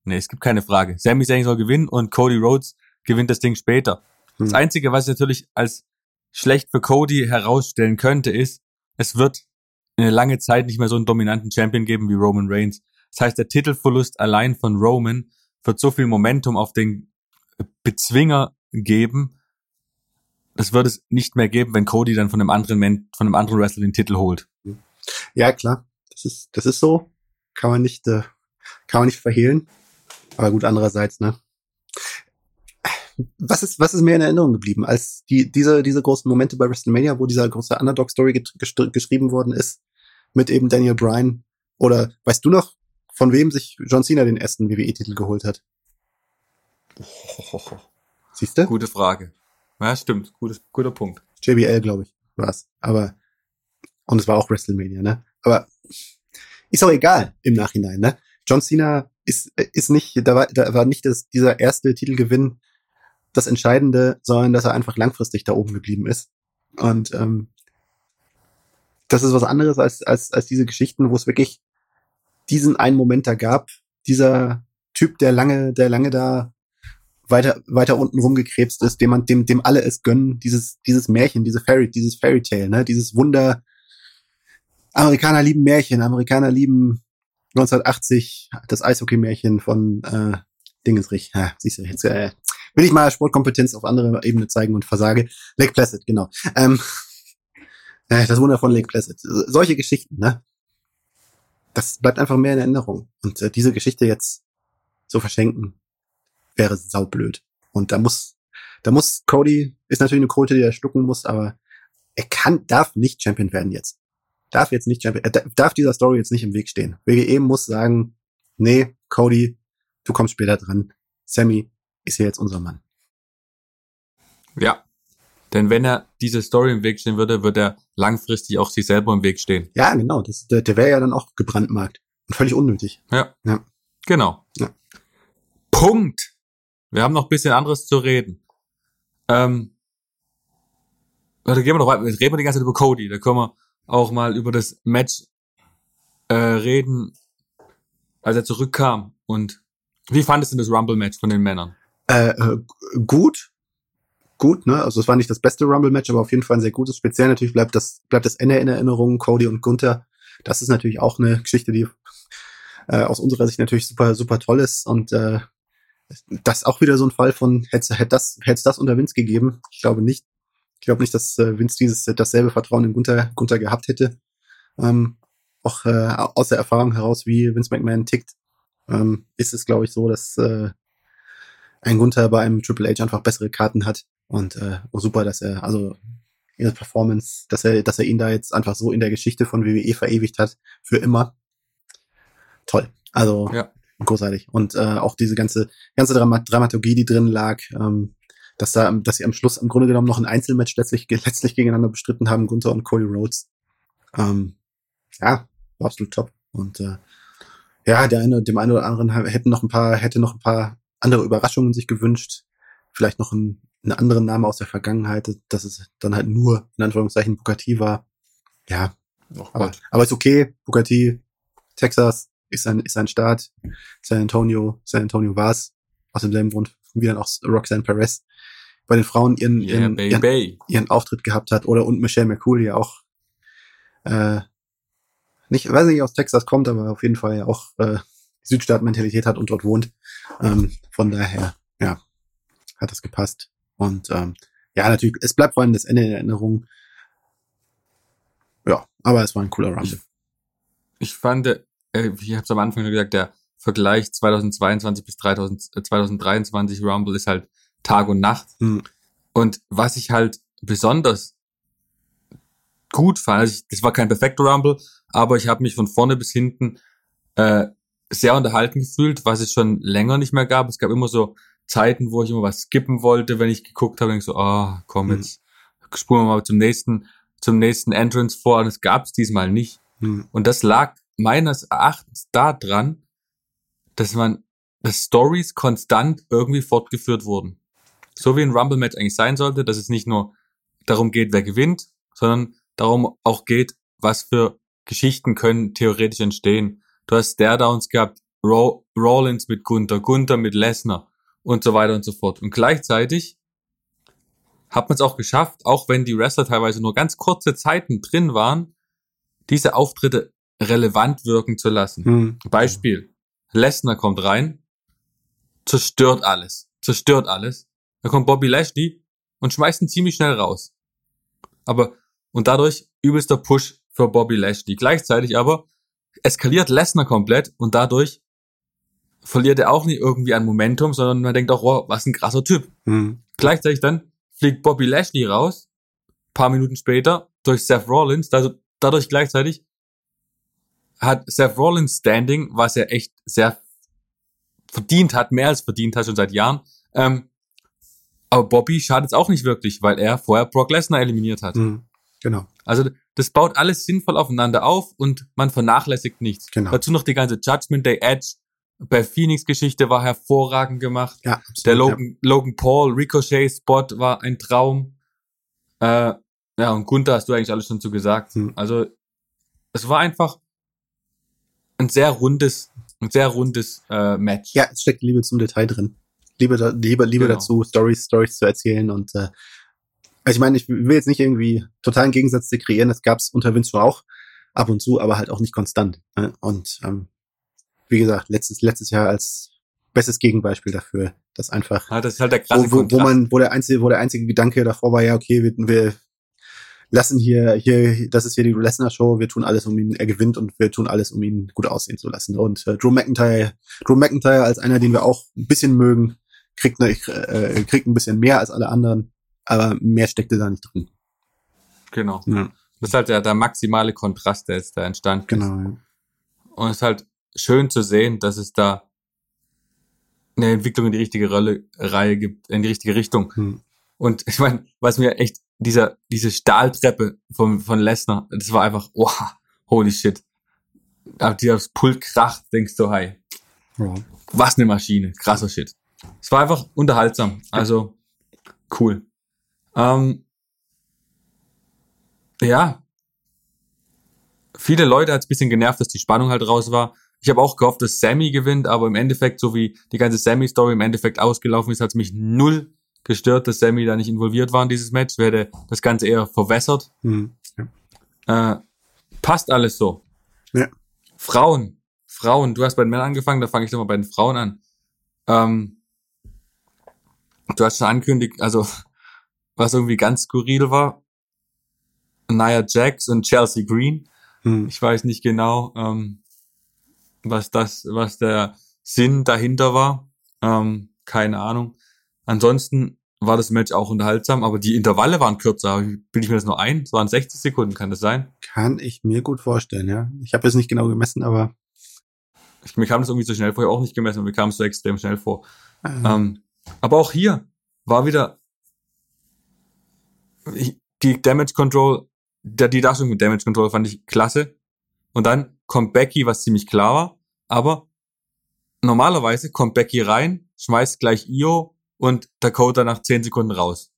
nee, es gibt keine Frage. Sami Zayn soll gewinnen und Cody Rhodes gewinnt das Ding später. Das Hm. Einzige, was ich natürlich als schlecht für Cody herausstellen könnte, ist, es wird eine lange Zeit nicht mehr so einen dominanten Champion geben wie Roman Reigns. Das heißt, der Titelverlust allein von Roman wird so viel Momentum auf den Bezwinger geben, das wird es nicht mehr geben, wenn Cody dann von einem anderen Man, von einem anderen Wrestler den Titel holt. Ja, klar. Das ist, das ist so. Kann man nicht, äh, kann man nicht verhehlen. Aber gut, andererseits, ne? Was ist, was ist mir in Erinnerung geblieben, als die, diese, diese großen Momente bei WrestleMania, wo dieser große Underdog-Story geschrieben worden ist, mit eben Daniel Bryan? Oder weißt du noch, von wem sich John Cena den ersten WWE-Titel geholt hat? *laughs* Siehst du? Gute Frage. Ja, stimmt. Gutes, guter Punkt. JBL, glaube ich, war's. Aber, und es war auch WrestleMania, ne? Aber ist auch egal im Nachhinein, ne? John Cena ist, ist nicht, da war, da war nicht das, dieser erste Titelgewinn das Entscheidende, sondern dass er einfach langfristig da oben geblieben ist. Und ähm, das ist was anderes als, als, als diese Geschichten, wo es wirklich diesen einen Moment da gab, dieser Typ, der lange, der lange da weiter, weiter unten rumgekrebst ist, dem man, dem, dem alle es gönnen, dieses, dieses Märchen, diese Fairy, dieses Fairy Tale, ne, dieses Wunder. Amerikaner lieben Märchen, Amerikaner lieben 1980 das Eishockey-Märchen von äh, Dingensrich. Ja, siehst du, jetzt äh, will ich mal Sportkompetenz auf andere Ebene zeigen und versage. Lake Placid, genau. Ähm, *laughs* äh, das Wunder von Lake Placid. Solche Geschichten, ne? Das bleibt einfach mehr in Erinnerung. Und äh, diese Geschichte jetzt zu verschenken, wäre saublöd. Und da muss, da muss Cody, ist natürlich eine Quote, die er schlucken muss, aber er kann, darf nicht Champion werden jetzt. Darf jetzt nicht er darf dieser Story jetzt nicht im Weg stehen. WWE muss sagen, nee, Cody, du kommst später dran. Sammy ist hier jetzt unser Mann. Ja. Denn wenn er diese Story im Weg stehen würde, wird er langfristig auch sich selber im Weg stehen. Ja, genau. Das, der, der wäre ja dann auch gebrandmarkt. Und völlig unnötig. Ja. ja. Genau. Ja. Punkt. Wir haben noch ein bisschen anderes zu reden. Ähm, also gehen wir noch weiter. Reden wir die ganze Zeit über Cody. Da können wir auch mal über das Match äh, reden, als er zurückkam. Und wie fandest du das Rumble-Match von den Männern? Äh, äh, gut. Gut, ne? Also es war nicht das beste Rumble-Match, aber auf jeden Fall ein sehr gutes. Speziell natürlich bleibt das, bleibt das Ende in Erinnerung, Cody und Gunther. Das ist natürlich auch eine Geschichte, die äh, aus unserer Sicht natürlich super, super toll ist. Und äh, das auch wieder so ein Fall von, hätte hätte das, hätte das unter Vince gegeben? Ich glaube nicht. Ich glaube nicht, dass äh, Vince dieses dasselbe Vertrauen in Gunther, Gunther gehabt hätte. Ähm, auch äh, aus der Erfahrung heraus, wie Vince McMahon tickt, ähm, ist es, glaube ich, so, dass äh, ein Gunther bei einem Triple H einfach bessere Karten hat. Und äh, oh, super, dass er, also ihre Performance, dass er, dass er ihn da jetzt einfach so in der Geschichte von WWE verewigt hat, für immer. Toll. Also ja großartig. Und äh, auch diese ganze, ganze Dramat Dramaturgie, die drin lag, ähm, dass da, dass sie am Schluss im Grunde genommen noch ein Einzelmatch letztlich, letztlich gegeneinander bestritten haben, Gunther und Cody Rhodes. Ähm, ja, war absolut top. Und äh, ja, der eine, dem einen oder anderen hätten noch ein paar, hätte noch ein paar andere Überraschungen sich gewünscht. Vielleicht noch ein, einen anderen Name aus der Vergangenheit, dass es dann halt nur in Anführungszeichen Bukati war. Ja, aber, aber ist okay. Bukati, Texas, ist ein, ist ein Start. San Antonio, San Antonio war's. Aus demselben Grund, wie dann auch Roxanne Perez bei den Frauen ihren, yeah, ihren, ihren, ihren, Auftritt gehabt hat. Oder und Michelle McCool, die auch äh, nicht, weiß nicht, aus Texas kommt, aber auf jeden Fall ja auch äh, Südstaat-Mentalität hat und dort wohnt. Ähm, von daher, ja, hat das gepasst. Und ähm, ja, natürlich, es bleibt vor allem das Ende in Erinnerung. Ja, aber es war ein cooler Rumble. Ich fand, äh, ich habe es am Anfang schon gesagt, der Vergleich 2022 bis 3000, äh, 2023 Rumble ist halt Tag und Nacht. Mhm. Und was ich halt besonders gut fand, also ich, das war kein perfekter Rumble, aber ich habe mich von vorne bis hinten äh, sehr unterhalten gefühlt, was es schon länger nicht mehr gab. Es gab immer so Zeiten, wo ich immer was skippen wollte, wenn ich geguckt habe, denke so, ah, oh, komm, mhm. jetzt spulen wir mal zum nächsten, zum nächsten Entrance vor. Und es gab es diesmal nicht. Mhm. Und das lag meines Erachtens daran, dass man, dass Stories konstant irgendwie fortgeführt wurden. So wie ein Rumble-Match eigentlich sein sollte, dass es nicht nur darum geht, wer gewinnt, sondern darum auch geht, was für Geschichten können theoretisch entstehen. Du hast Stare-Downs gehabt, Rollins mit Gunther, Gunther mit Lesnar und so weiter und so fort. Und gleichzeitig hat man es auch geschafft, auch wenn die Wrestler teilweise nur ganz kurze Zeiten drin waren, diese Auftritte relevant wirken zu lassen. Hm. Beispiel. Lesnar kommt rein, zerstört alles, zerstört alles. Da kommt Bobby Lashley, und schmeißt ihn ziemlich schnell raus. Aber, und dadurch übelster Push für Bobby Lashley. Gleichzeitig aber eskaliert Lesnar komplett und dadurch verliert er auch nicht irgendwie an Momentum, sondern man denkt auch, wow, was ein krasser Typ. Mhm. Gleichzeitig dann fliegt Bobby Lashley raus, paar Minuten später, durch Seth Rollins, also dadurch gleichzeitig hat Seth Rollins Standing, was er echt sehr verdient hat, mehr als verdient hat schon seit Jahren. Ähm, aber Bobby schadet es auch nicht wirklich, weil er vorher Brock Lesnar eliminiert hat. Mhm. Genau. Also das baut alles sinnvoll aufeinander auf und man vernachlässigt nichts. Genau. Dazu noch die ganze Judgment Day Edge bei Phoenix Geschichte war hervorragend gemacht. Ja, absolut, Der Logan, Logan Paul Ricochet Spot war ein Traum. Äh, ja, und Gunther hast du eigentlich alles schon zu gesagt. Hm. Also es war einfach ein sehr rundes, ein sehr rundes äh, Match. Ja, es steckt Liebe zum Detail drin. Liebe, da, Liebe, Liebe Genau. dazu, Stories, Stories zu erzählen und äh, also ich meine, ich will jetzt nicht irgendwie totalen Gegensatz kreieren, das gab's unter Vince schon auch ab und zu, aber halt auch nicht konstant. Ne? Und ähm, wie gesagt, letztes, letztes Jahr als bestes Gegenbeispiel dafür, dass einfach, Ja, das ist halt der krasse wo, wo, wo man, wo der einzige, wo der einzige Gedanke davor war, ja, okay, wir, wir lassen hier, hier, das ist hier die Lesnar Show, wir tun alles, um ihn, er gewinnt und wir tun alles, um ihn gut aussehen zu lassen. Und äh, Drew McIntyre, Drew McIntyre als einer, den wir auch ein bisschen mögen, kriegt, ne, äh, kriegt ein bisschen mehr als alle anderen, aber mehr steckte da nicht drin. Genau. Ja, Das ist halt der, der maximale Kontrast, der jetzt da entstanden ist. genau. Ja. Und es ist halt schön zu sehen, dass es da eine Entwicklung in die richtige Rolle, Reihe gibt, in die richtige Richtung. Hm. Und ich meine, was mir echt, dieser, diese Stahltreppe von, von Lesnar, das war einfach, wow, holy shit. Aber dieses Pult kracht, denkst du, hi, Ja. was eine Maschine, krasser Shit. Es war einfach unterhaltsam, also cool. Ähm, ja, viele Leute hat es ein bisschen genervt, dass die Spannung halt raus war. Ich habe auch gehofft, dass Sammy gewinnt, aber im Endeffekt, so wie die ganze Sammy-Story im Endeffekt ausgelaufen ist, hat es mich null gestört, dass Sammy da nicht involviert war in dieses Match. Werde das Ganze eher verwässert. Hm. Ja. Äh, passt alles so. Ja. Frauen. Frauen. Du hast bei den Männern angefangen, da fange ich doch mal bei den Frauen an. Ähm, du hast schon angekündigt, also was irgendwie ganz skurril war. Nia Jax und Chelsea Green. Hm. Ich weiß nicht genau, ähm, was das, was der Sinn dahinter war. Ähm, keine Ahnung. Ansonsten war das Match auch unterhaltsam, aber die Intervalle waren kürzer. Bilde ich mir das nur ein? Es waren 60 Sekunden, kann das sein? Kann ich mir gut vorstellen, ja. Ich habe es nicht genau gemessen, aber Ich, mir kam das irgendwie so schnell vor, ich auch nicht gemessen, aber mir kam es so extrem schnell vor. äh, Ähm, aber auch hier war wieder die Damage Control, der, die Darstellung mit Damage Control fand ich klasse. Und dann kommt Becky, was ziemlich klar war, aber normalerweise kommt Becky rein, schmeißt gleich Io und Dakota nach 10 Sekunden raus.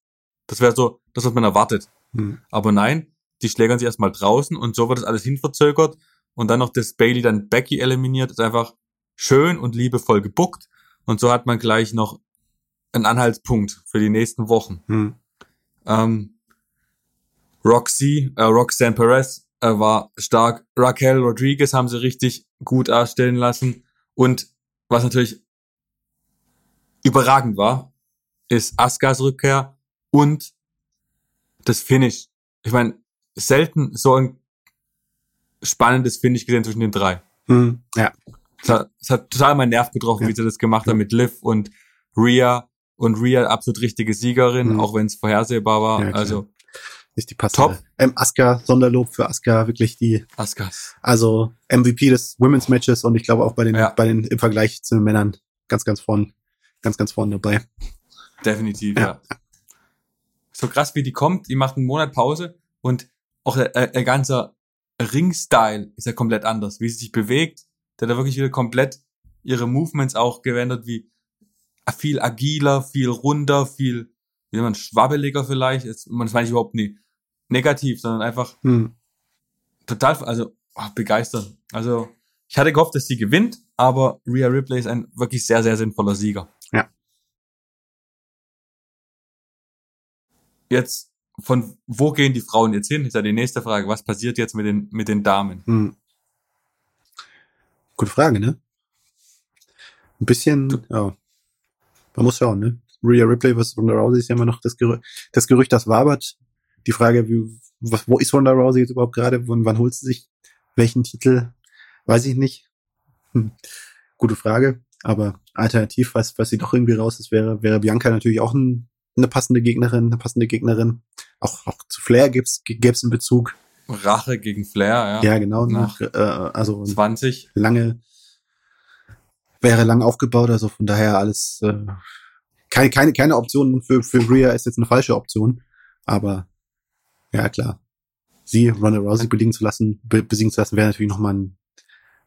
Das wäre so, das, was man erwartet. hm. Aber nein, die schlägern sich erstmal draußen und so wird das alles hinverzögert und dann noch das Bailey dann Becky eliminiert, ist einfach schön und liebevoll gebuckt und so hat man gleich noch einen Anhaltspunkt für die nächsten Wochen. Hm. Ähm, Roxy, äh, Roxanne Perez äh, war stark. Raquel Rodriguez haben sie richtig gut darstellen lassen und was natürlich überragend war, ist Askas Rückkehr und das Finish. Ich meine, selten so ein spannendes Finish gesehen zwischen den drei. Hm. Ja, Es hat, es hat total meinen Nerv getroffen, Ja. wie sie das gemacht haben mit Liv und Rhea. Und Rhea absolut richtige Siegerin, Mhm. auch wenn es vorhersehbar war. Ja, also ist die passende. Top. Ähm, Asuka, Sonderlob für Asuka, wirklich die, Askas. also MVP des Women's Matches und ich glaube auch bei den, Ja. bei den im Vergleich zu den Männern ganz, ganz vorn, ganz, ganz vorn dabei. Definitiv, Ja. ja. So krass, wie die kommt, die macht einen Monat Pause und auch der, der, der ganze Ring-Style ist ja komplett anders. Wie sie sich bewegt, der hat da wirklich wieder komplett ihre Movements auch gewendet, wie viel agiler, viel runder, viel, wie nennt man, schwabbeliger vielleicht. Jetzt, man das meine ich überhaupt nie negativ, sondern einfach Hm. total, also oh, begeistert. Also ich hatte gehofft, dass sie gewinnt, aber Rhea Ripley ist ein wirklich sehr, sehr sinnvoller Sieger. Ja. Jetzt, von wo gehen die Frauen jetzt hin? Ist ja die nächste Frage. Was passiert jetzt mit den, mit den Damen? Hm. Gute Frage, ne? Ein bisschen, Du- ja. Man muss schauen, ne? Rhea Ripley versus Ronda Rousey ist ja immer noch das, Gerü das Gerücht, das wabert. Die Frage, wie, was, wo ist Ronda Rousey jetzt überhaupt gerade? Wann, wann holt sie sich welchen Titel? Weiß ich nicht. Hm. Gute Frage. Aber alternativ, was, was sie doch irgendwie raus ist, wäre, wäre Bianca natürlich auch ein, eine passende Gegnerin, eine passende Gegnerin. Auch, auch zu Flair gibt's, gäb's einen Bezug. Rache gegen Flair, ja. Ja, genau. Nach Nach, äh, also 20. lange, wäre lang aufgebaut, also von daher alles, äh, keine, keine, keine Option für, für Rhea ist jetzt eine falsche Option. Aber, ja, klar. Sie, Ronda Rousey besiegen zu lassen, be besiegen zu lassen, wäre natürlich nochmal ein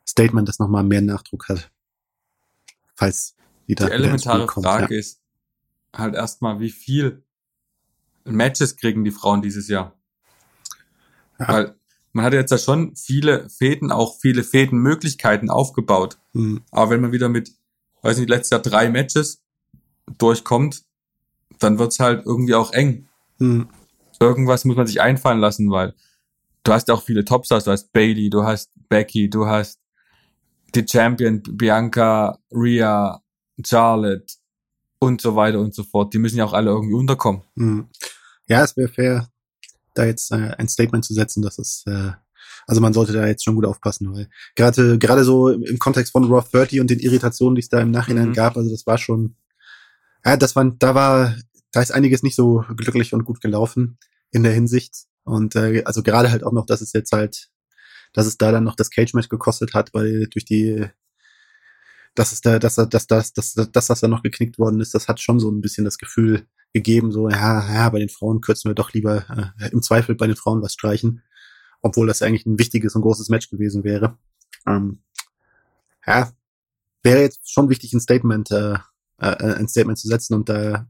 Statement, das nochmal mehr Nachdruck hat. Falls die da Die elementare kommt, Frage ja. ist halt erstmal, wie viel Matches kriegen die Frauen dieses Jahr? Ja. Weil man hat jetzt ja schon viele Fäden, auch viele Fädenmöglichkeiten aufgebaut. Hm, Aber wenn man wieder mit, weiß nicht, letztes Jahr drei Matches durchkommt, dann wird's halt irgendwie auch eng. hm, Irgendwas muss man sich einfallen lassen, weil du hast ja auch viele Topstars, du hast Bailey, du hast Becky, du hast die Champion Bianca, Rhea, Charlotte und so weiter und so fort. Die müssen ja auch alle irgendwie unterkommen. hm. Ja, es wäre fair, da jetzt äh, ein Statement zu setzen, dass es, äh, also man sollte da jetzt schon gut aufpassen, weil gerade gerade so im, im Kontext von Raw 30 und den Irritationen, die es da im Nachhinein Mhm. gab, also das war schon, ja, das war, da war, da ist einiges nicht so glücklich und gut gelaufen in der Hinsicht und äh, also gerade halt auch noch, dass es jetzt halt, dass es da dann noch das Cage-Match gekostet hat, weil durch die dass es da, dass, dass, dass, dass, dass, dass das da noch geknickt worden ist, das hat schon so ein bisschen das Gefühl gegeben, so, ja, ja, bei den Frauen kürzen wir doch lieber äh, im Zweifel bei den Frauen was streichen, obwohl das eigentlich ein wichtiges und großes Match gewesen wäre. Ähm, ja, wäre jetzt schon wichtig, ein Statement, äh, äh, ein Statement zu setzen und da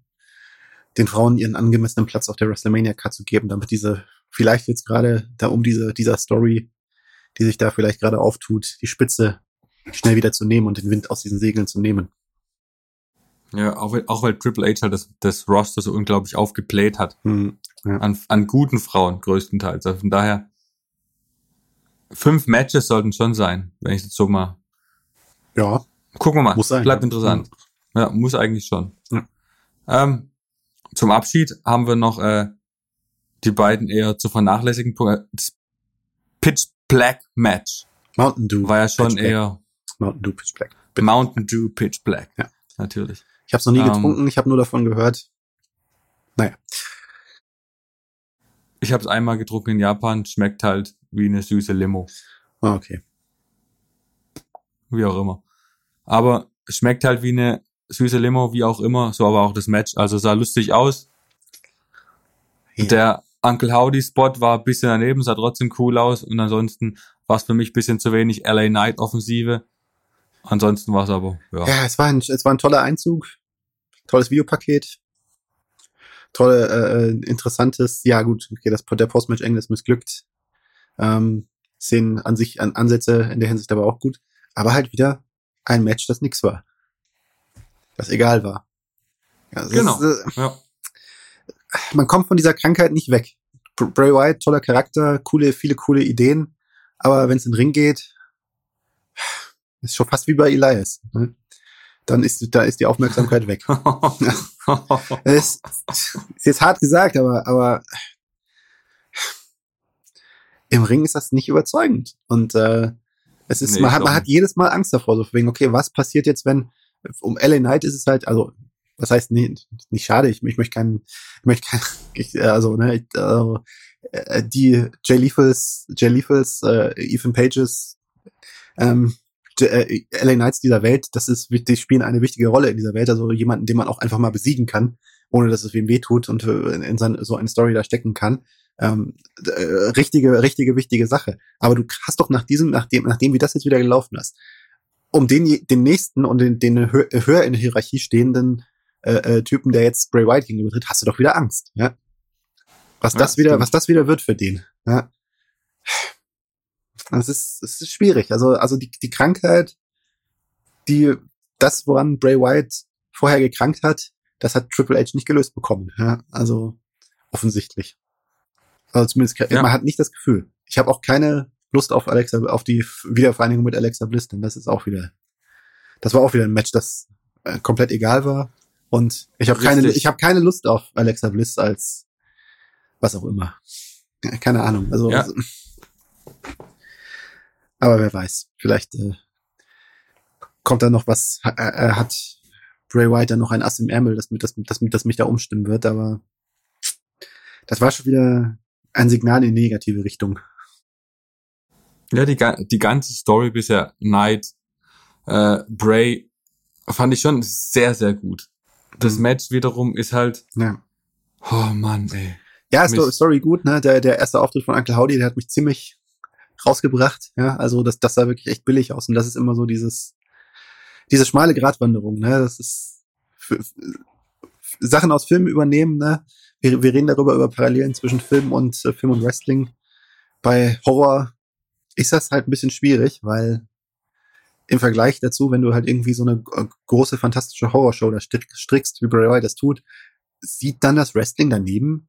den Frauen ihren angemessenen Platz auf der WrestleMania Card zu geben, damit diese vielleicht jetzt gerade da um diese dieser Story, die sich da vielleicht gerade auftut, die Spitze schnell wieder zu nehmen und den Wind aus diesen Segeln zu nehmen. Ja, auch, weil- auch weil Triple H halt das, das Roster so unglaublich aufgebläht hat. Hm, An, an guten Frauen größtenteils. Also von daher, fünf Matches sollten schon sein, wenn ich jetzt so mal. ja, Gucken wir mal. muss sein. Bleibt interessant. Ja, muss eigentlich schon. Ja. Ähm, zum Abschied haben wir noch äh, die beiden eher zu vernachlässigen Punkte. Das Pitch Black Match Mountain Dew. war ja schon Pitch Black. eher Mountain Dew Pitch Black. Mountain Dew Pitch Black. Ja. Natürlich. Ich habe es noch nie Ähm, getrunken, ich habe nur davon gehört. Naja, Ich habe es einmal getrunken in Japan, schmeckt halt wie eine süße Limo. ah, okay. wie auch immer. Aber schmeckt halt wie eine süße Limo, wie auch immer, so aber auch das Match. Also sah lustig aus. Ja. Der Uncle Howdy Spot war ein bisschen daneben, sah trotzdem cool aus und ansonsten war es für mich ein bisschen zu wenig LA Knight Offensive. Ansonsten war es aber, ja. Ja, es war ein, es war ein toller Einzug, tolles Videopaket, tolle, äh, äh, interessantes, ja gut, okay, das, der Postmatch Eng ist missglückt. Ähm, Szenen an sich, an Ansätze in der Hinsicht aber auch gut. Aber halt wieder ein Match, das nix war. Das egal war. Ja, Genau. Ist, äh, ja. man kommt von dieser Krankheit nicht weg. Br- Bray Wyatt, toller Charakter, coole, viele coole Ideen, aber wenn es in den Ring geht, ist schon fast wie bei Elias. Ne? Dann ist, da ist die Aufmerksamkeit weg. *laughs* Es ist jetzt hart gesagt, aber, aber im Ring ist das nicht überzeugend. Und äh, es ist, Nee, man, hat, man hat jedes Mal Angst davor, so wegen, okay, was passiert jetzt, wenn um LA Knight ist es halt, also was heißt nicht, nicht schade, ich, ich möchte keinen, ich möchte keinen, *laughs* ich, also, ne, ich, also, äh, die Jay Lethals, Jay Lethals, äh, Ethan Pages, ähm, äh, LA Knights dieser Welt, das ist, die spielen eine wichtige Rolle in dieser Welt, also jemanden, den man auch einfach mal besiegen kann, ohne dass es wem wehtut und äh, in, in sein, so eine Story da stecken kann. Ähm, äh, richtige, richtige, wichtige Sache. Aber du hast doch nach diesem, nachdem, nachdem wie das jetzt wieder gelaufen ist, um den, den nächsten und den, den hö höher in der Hierarchie stehenden äh, äh, Typen, der jetzt Bray Wyatt gegenübertritt, hast du doch wieder Angst, ja. Was Ja, das wieder, stimmt. was das wieder wird für den, ja. Das ist, es ist schwierig. Also, also die, die Krankheit, die, das, woran Bray Wyatt vorher gekrankt hat, das hat Triple H nicht gelöst bekommen. Ja? Also offensichtlich. Also zumindest, Ja. man hat nicht das Gefühl. Ich habe auch keine Lust auf Alexa, auf die Wiedervereinigung mit Alexa Bliss, denn das ist auch wieder, das war auch wieder ein Match, das äh, komplett egal war Und ich habe keine, ich habe keine Lust auf Alexa Bliss als was auch immer. Keine Ahnung. Also, ja. also aber wer weiß, vielleicht äh, kommt da noch was, äh, äh, hat Bray White dann noch ein Ass im Ärmel, das, das, das, das mich da umstimmen wird, aber das war schon wieder ein Signal in negative Richtung. Ja, die, die ganze Story bisher, Knight, äh, Bray, fand ich schon sehr, sehr gut. Das mhm. Match wiederum ist halt, ja. oh Mann, ey. Ja, Story gut, ne? Der, der erste Auftritt von Uncle Howdy, der hat mich ziemlich rausgebracht. Ja, also das, das sah wirklich echt billig aus. Und das ist immer so dieses, diese schmale Gratwanderung, ne? Das ist für, für, Sachen aus Filmen übernehmen, ne? Wir, wir reden darüber über Parallelen zwischen Film und äh, Film und Wrestling. Bei Horror ist das halt ein bisschen schwierig, weil im Vergleich dazu, wenn du halt irgendwie so eine äh, große, fantastische Horrorshow da strickst, wie Bray Wyatt das tut, sieht dann das Wrestling daneben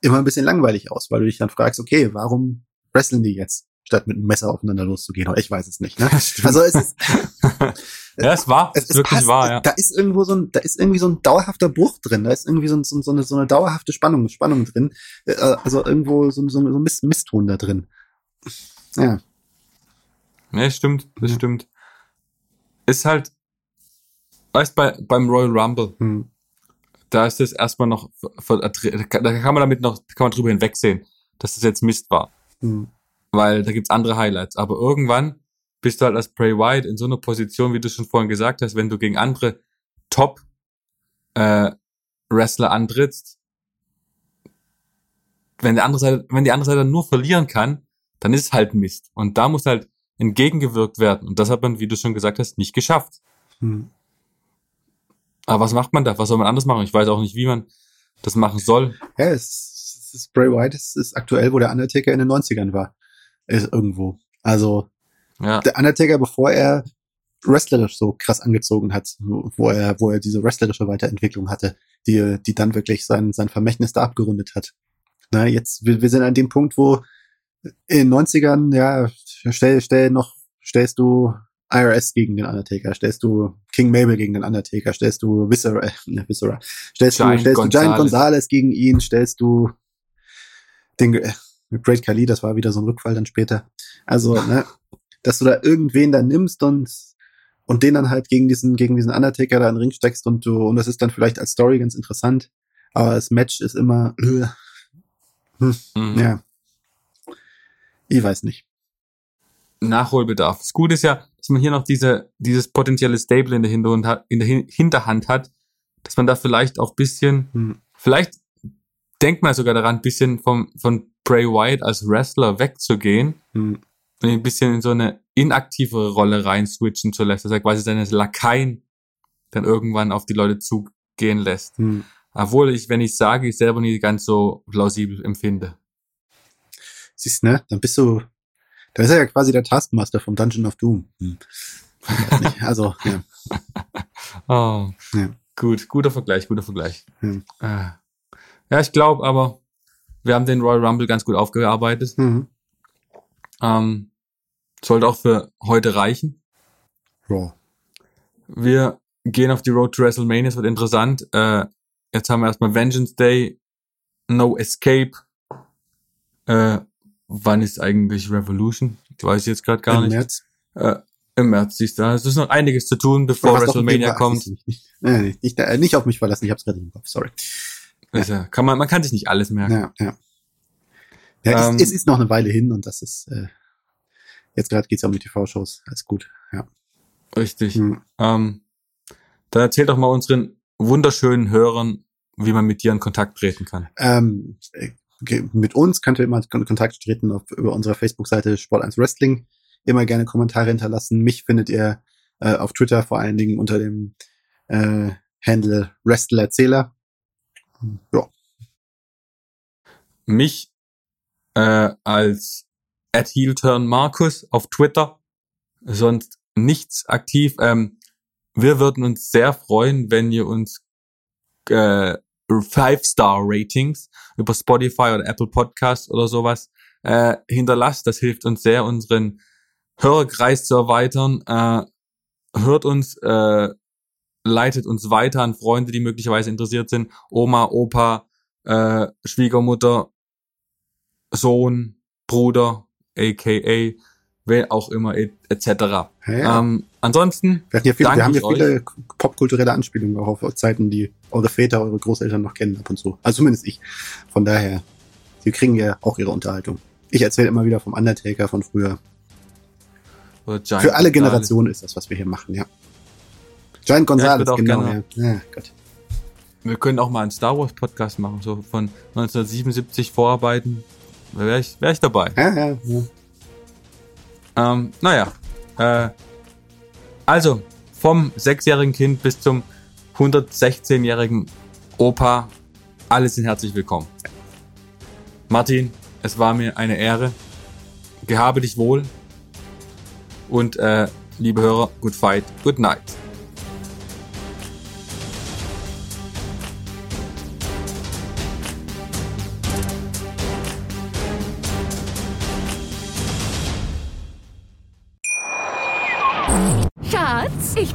immer ein bisschen langweilig aus, weil du dich dann fragst, okay, warum wrestlen die jetzt, statt mit einem Messer aufeinander loszugehen. ich weiß es nicht. Ne? *laughs* also es ist *laughs* ja, es war *laughs* es, es wirklich passt, wahr. Ja. Da ist irgendwo so ein, da ist irgendwie so ein dauerhafter Bruch drin. Da ist irgendwie so, so, so, eine, so eine dauerhafte Spannung, Spannung drin. Äh, also irgendwo so, so, so ein Mist, Mistton da drin. Ja. Ja, stimmt, das ja. stimmt. Ist halt, weißt bei beim Royal Rumble, hm. da ist es erstmal noch, da kann man damit noch, kann man drüber hinwegsehen, dass das jetzt Mist war. Mhm. Weil da gibt's andere Highlights. Aber irgendwann bist du halt als Bray White in so einer Position, wie du schon vorhin gesagt hast, wenn du gegen andere Top äh, Wrestler antrittst, wenn die andere Seite, wenn die andere Seite nur verlieren kann, dann ist es halt Mist. Und da muss halt entgegengewirkt werden. Und das hat man, wie du schon gesagt hast, nicht geschafft. Hm. Aber was macht man da? Was soll man anders machen? Ich weiß auch nicht, wie man das machen soll. Ja, es ist Bray White ist, ist aktuell, wo der Undertaker in den 90ern war. Ist irgendwo. Also ja. der Undertaker, bevor er wrestlerisch so krass angezogen hat, wo er, wo er diese wrestlerische Weiterentwicklung hatte, die, die dann wirklich sein, sein Vermächtnis da abgerundet hat. Na, jetzt, wir, wir sind an dem Punkt, wo in den 90ern, ja, stell, stell noch, stellst du IRS gegen den Undertaker, stellst du King Mabel gegen den Undertaker, stellst du Viscera, äh, Viscera stellst Giant du, stellst Gonzalez. du Giant Gonzalez gegen ihn, stellst du den äh, Great Khali, das war wieder so ein Rückfall dann später. Also, ne, dass du da irgendwen da nimmst und und den dann halt gegen diesen gegen diesen Undertaker da in den Ring steckst und du und das ist dann vielleicht als Story ganz interessant, aber das Match ist immer äh, *laughs* hm, mhm. ja. Ich weiß nicht. Nachholbedarf. Das Gute ist ja, dass man hier noch diese, dieses potenzielle Stable in der, Hinterhand hat, in der Hinterhand hat, dass man da vielleicht auch bisschen, hm. vielleicht denkt man sogar daran, ein bisschen vom, von Bray Wyatt als Wrestler wegzugehen hm. und ein bisschen in so eine inaktivere Rolle rein switchen zu lassen, dass er quasi seine Lakaien dann irgendwann auf die Leute zugehen lässt. Hm. Obwohl ich, wenn ich sage, ich selber nicht ganz so plausibel empfinde. Siehst ne? Dann bist du, da ist er ja quasi der Taskmaster vom Dungeon of Doom. Hm. *laughs* Also, ja. oh, ja. Gut, guter Vergleich, guter Vergleich. Hm. Ah. Ja, ich glaube aber, wir haben den Royal Rumble ganz gut aufgearbeitet. Mhm. Ähm, sollte auch für heute reichen. Ja. Wir gehen auf die Road to WrestleMania, es wird interessant. Äh, jetzt haben wir erstmal Vengeance Day, No Escape. Äh, wann ist eigentlich Revolution? Ich weiß jetzt gerade gar Im nicht. März. Äh, Im März, siehst du. Es ist noch einiges zu tun, bevor WrestleMania kommt. Nicht, nicht, nicht, nicht auf mich verlassen, ich hab's gerade im Kopf, sorry. Ja. kann man, man kann sich nicht alles merken. Ja, ja. Ja, ähm, es, es, ist noch eine Weile hin und das ist, äh, jetzt gerade geht's ja um die TV-Shows. Alles gut, ja. Richtig. Hm. Ähm, dann erzähl doch mal unseren wunderschönen Hörern, wie man mit dir in Kontakt treten kann. Ähm, mit uns könnt ihr immer in Kontakt treten auf, über unsere Facebook-Seite Sport1 Wrestling. Immer gerne Kommentare hinterlassen. Mich findet ihr äh, auf Twitter vor allen Dingen unter dem äh, Handle Wrestlerzähler. Ja. Mich äh, als at Heelturn Markus auf Twitter, sonst nichts aktiv. Ähm, wir würden uns sehr freuen, wenn ihr uns äh, Five-Star-Ratings über Spotify oder Apple Podcasts oder sowas äh, hinterlasst. Das hilft uns sehr, unseren Hörerkreis zu erweitern. Äh, hört uns äh, leitet uns weiter an Freunde, die möglicherweise interessiert sind. Oma, Opa, äh, Schwiegermutter, Sohn, Bruder, aka wer auch immer, etc. Ja, ja. Ähm, ansonsten, wir, ja viel, danke wir haben ja euch. viele popkulturelle Anspielungen auch auf Zeiten, die eure Väter, eure Großeltern noch kennen ab und zu. Also zumindest ich. Von daher, sie kriegen ja auch ihre Unterhaltung. Ich erzähle immer wieder vom Undertaker von früher. Für alle. Generationen ist das, was wir hier machen, ja. Ja, ich Gonzalez, auch genau. gerne- ja. ja. Wir können auch mal einen Star Wars Podcast machen, so von 1977 vorarbeiten. Wäre ich, wär ich dabei. Ja, ja, ja. Ähm, naja. Äh, also, vom sechsjährigen Kind bis zum 116-jährigen Opa, alle sind herzlich willkommen. Martin, es war mir eine Ehre. Gehabe dich wohl. Und äh, liebe Hörer, good fight, good night.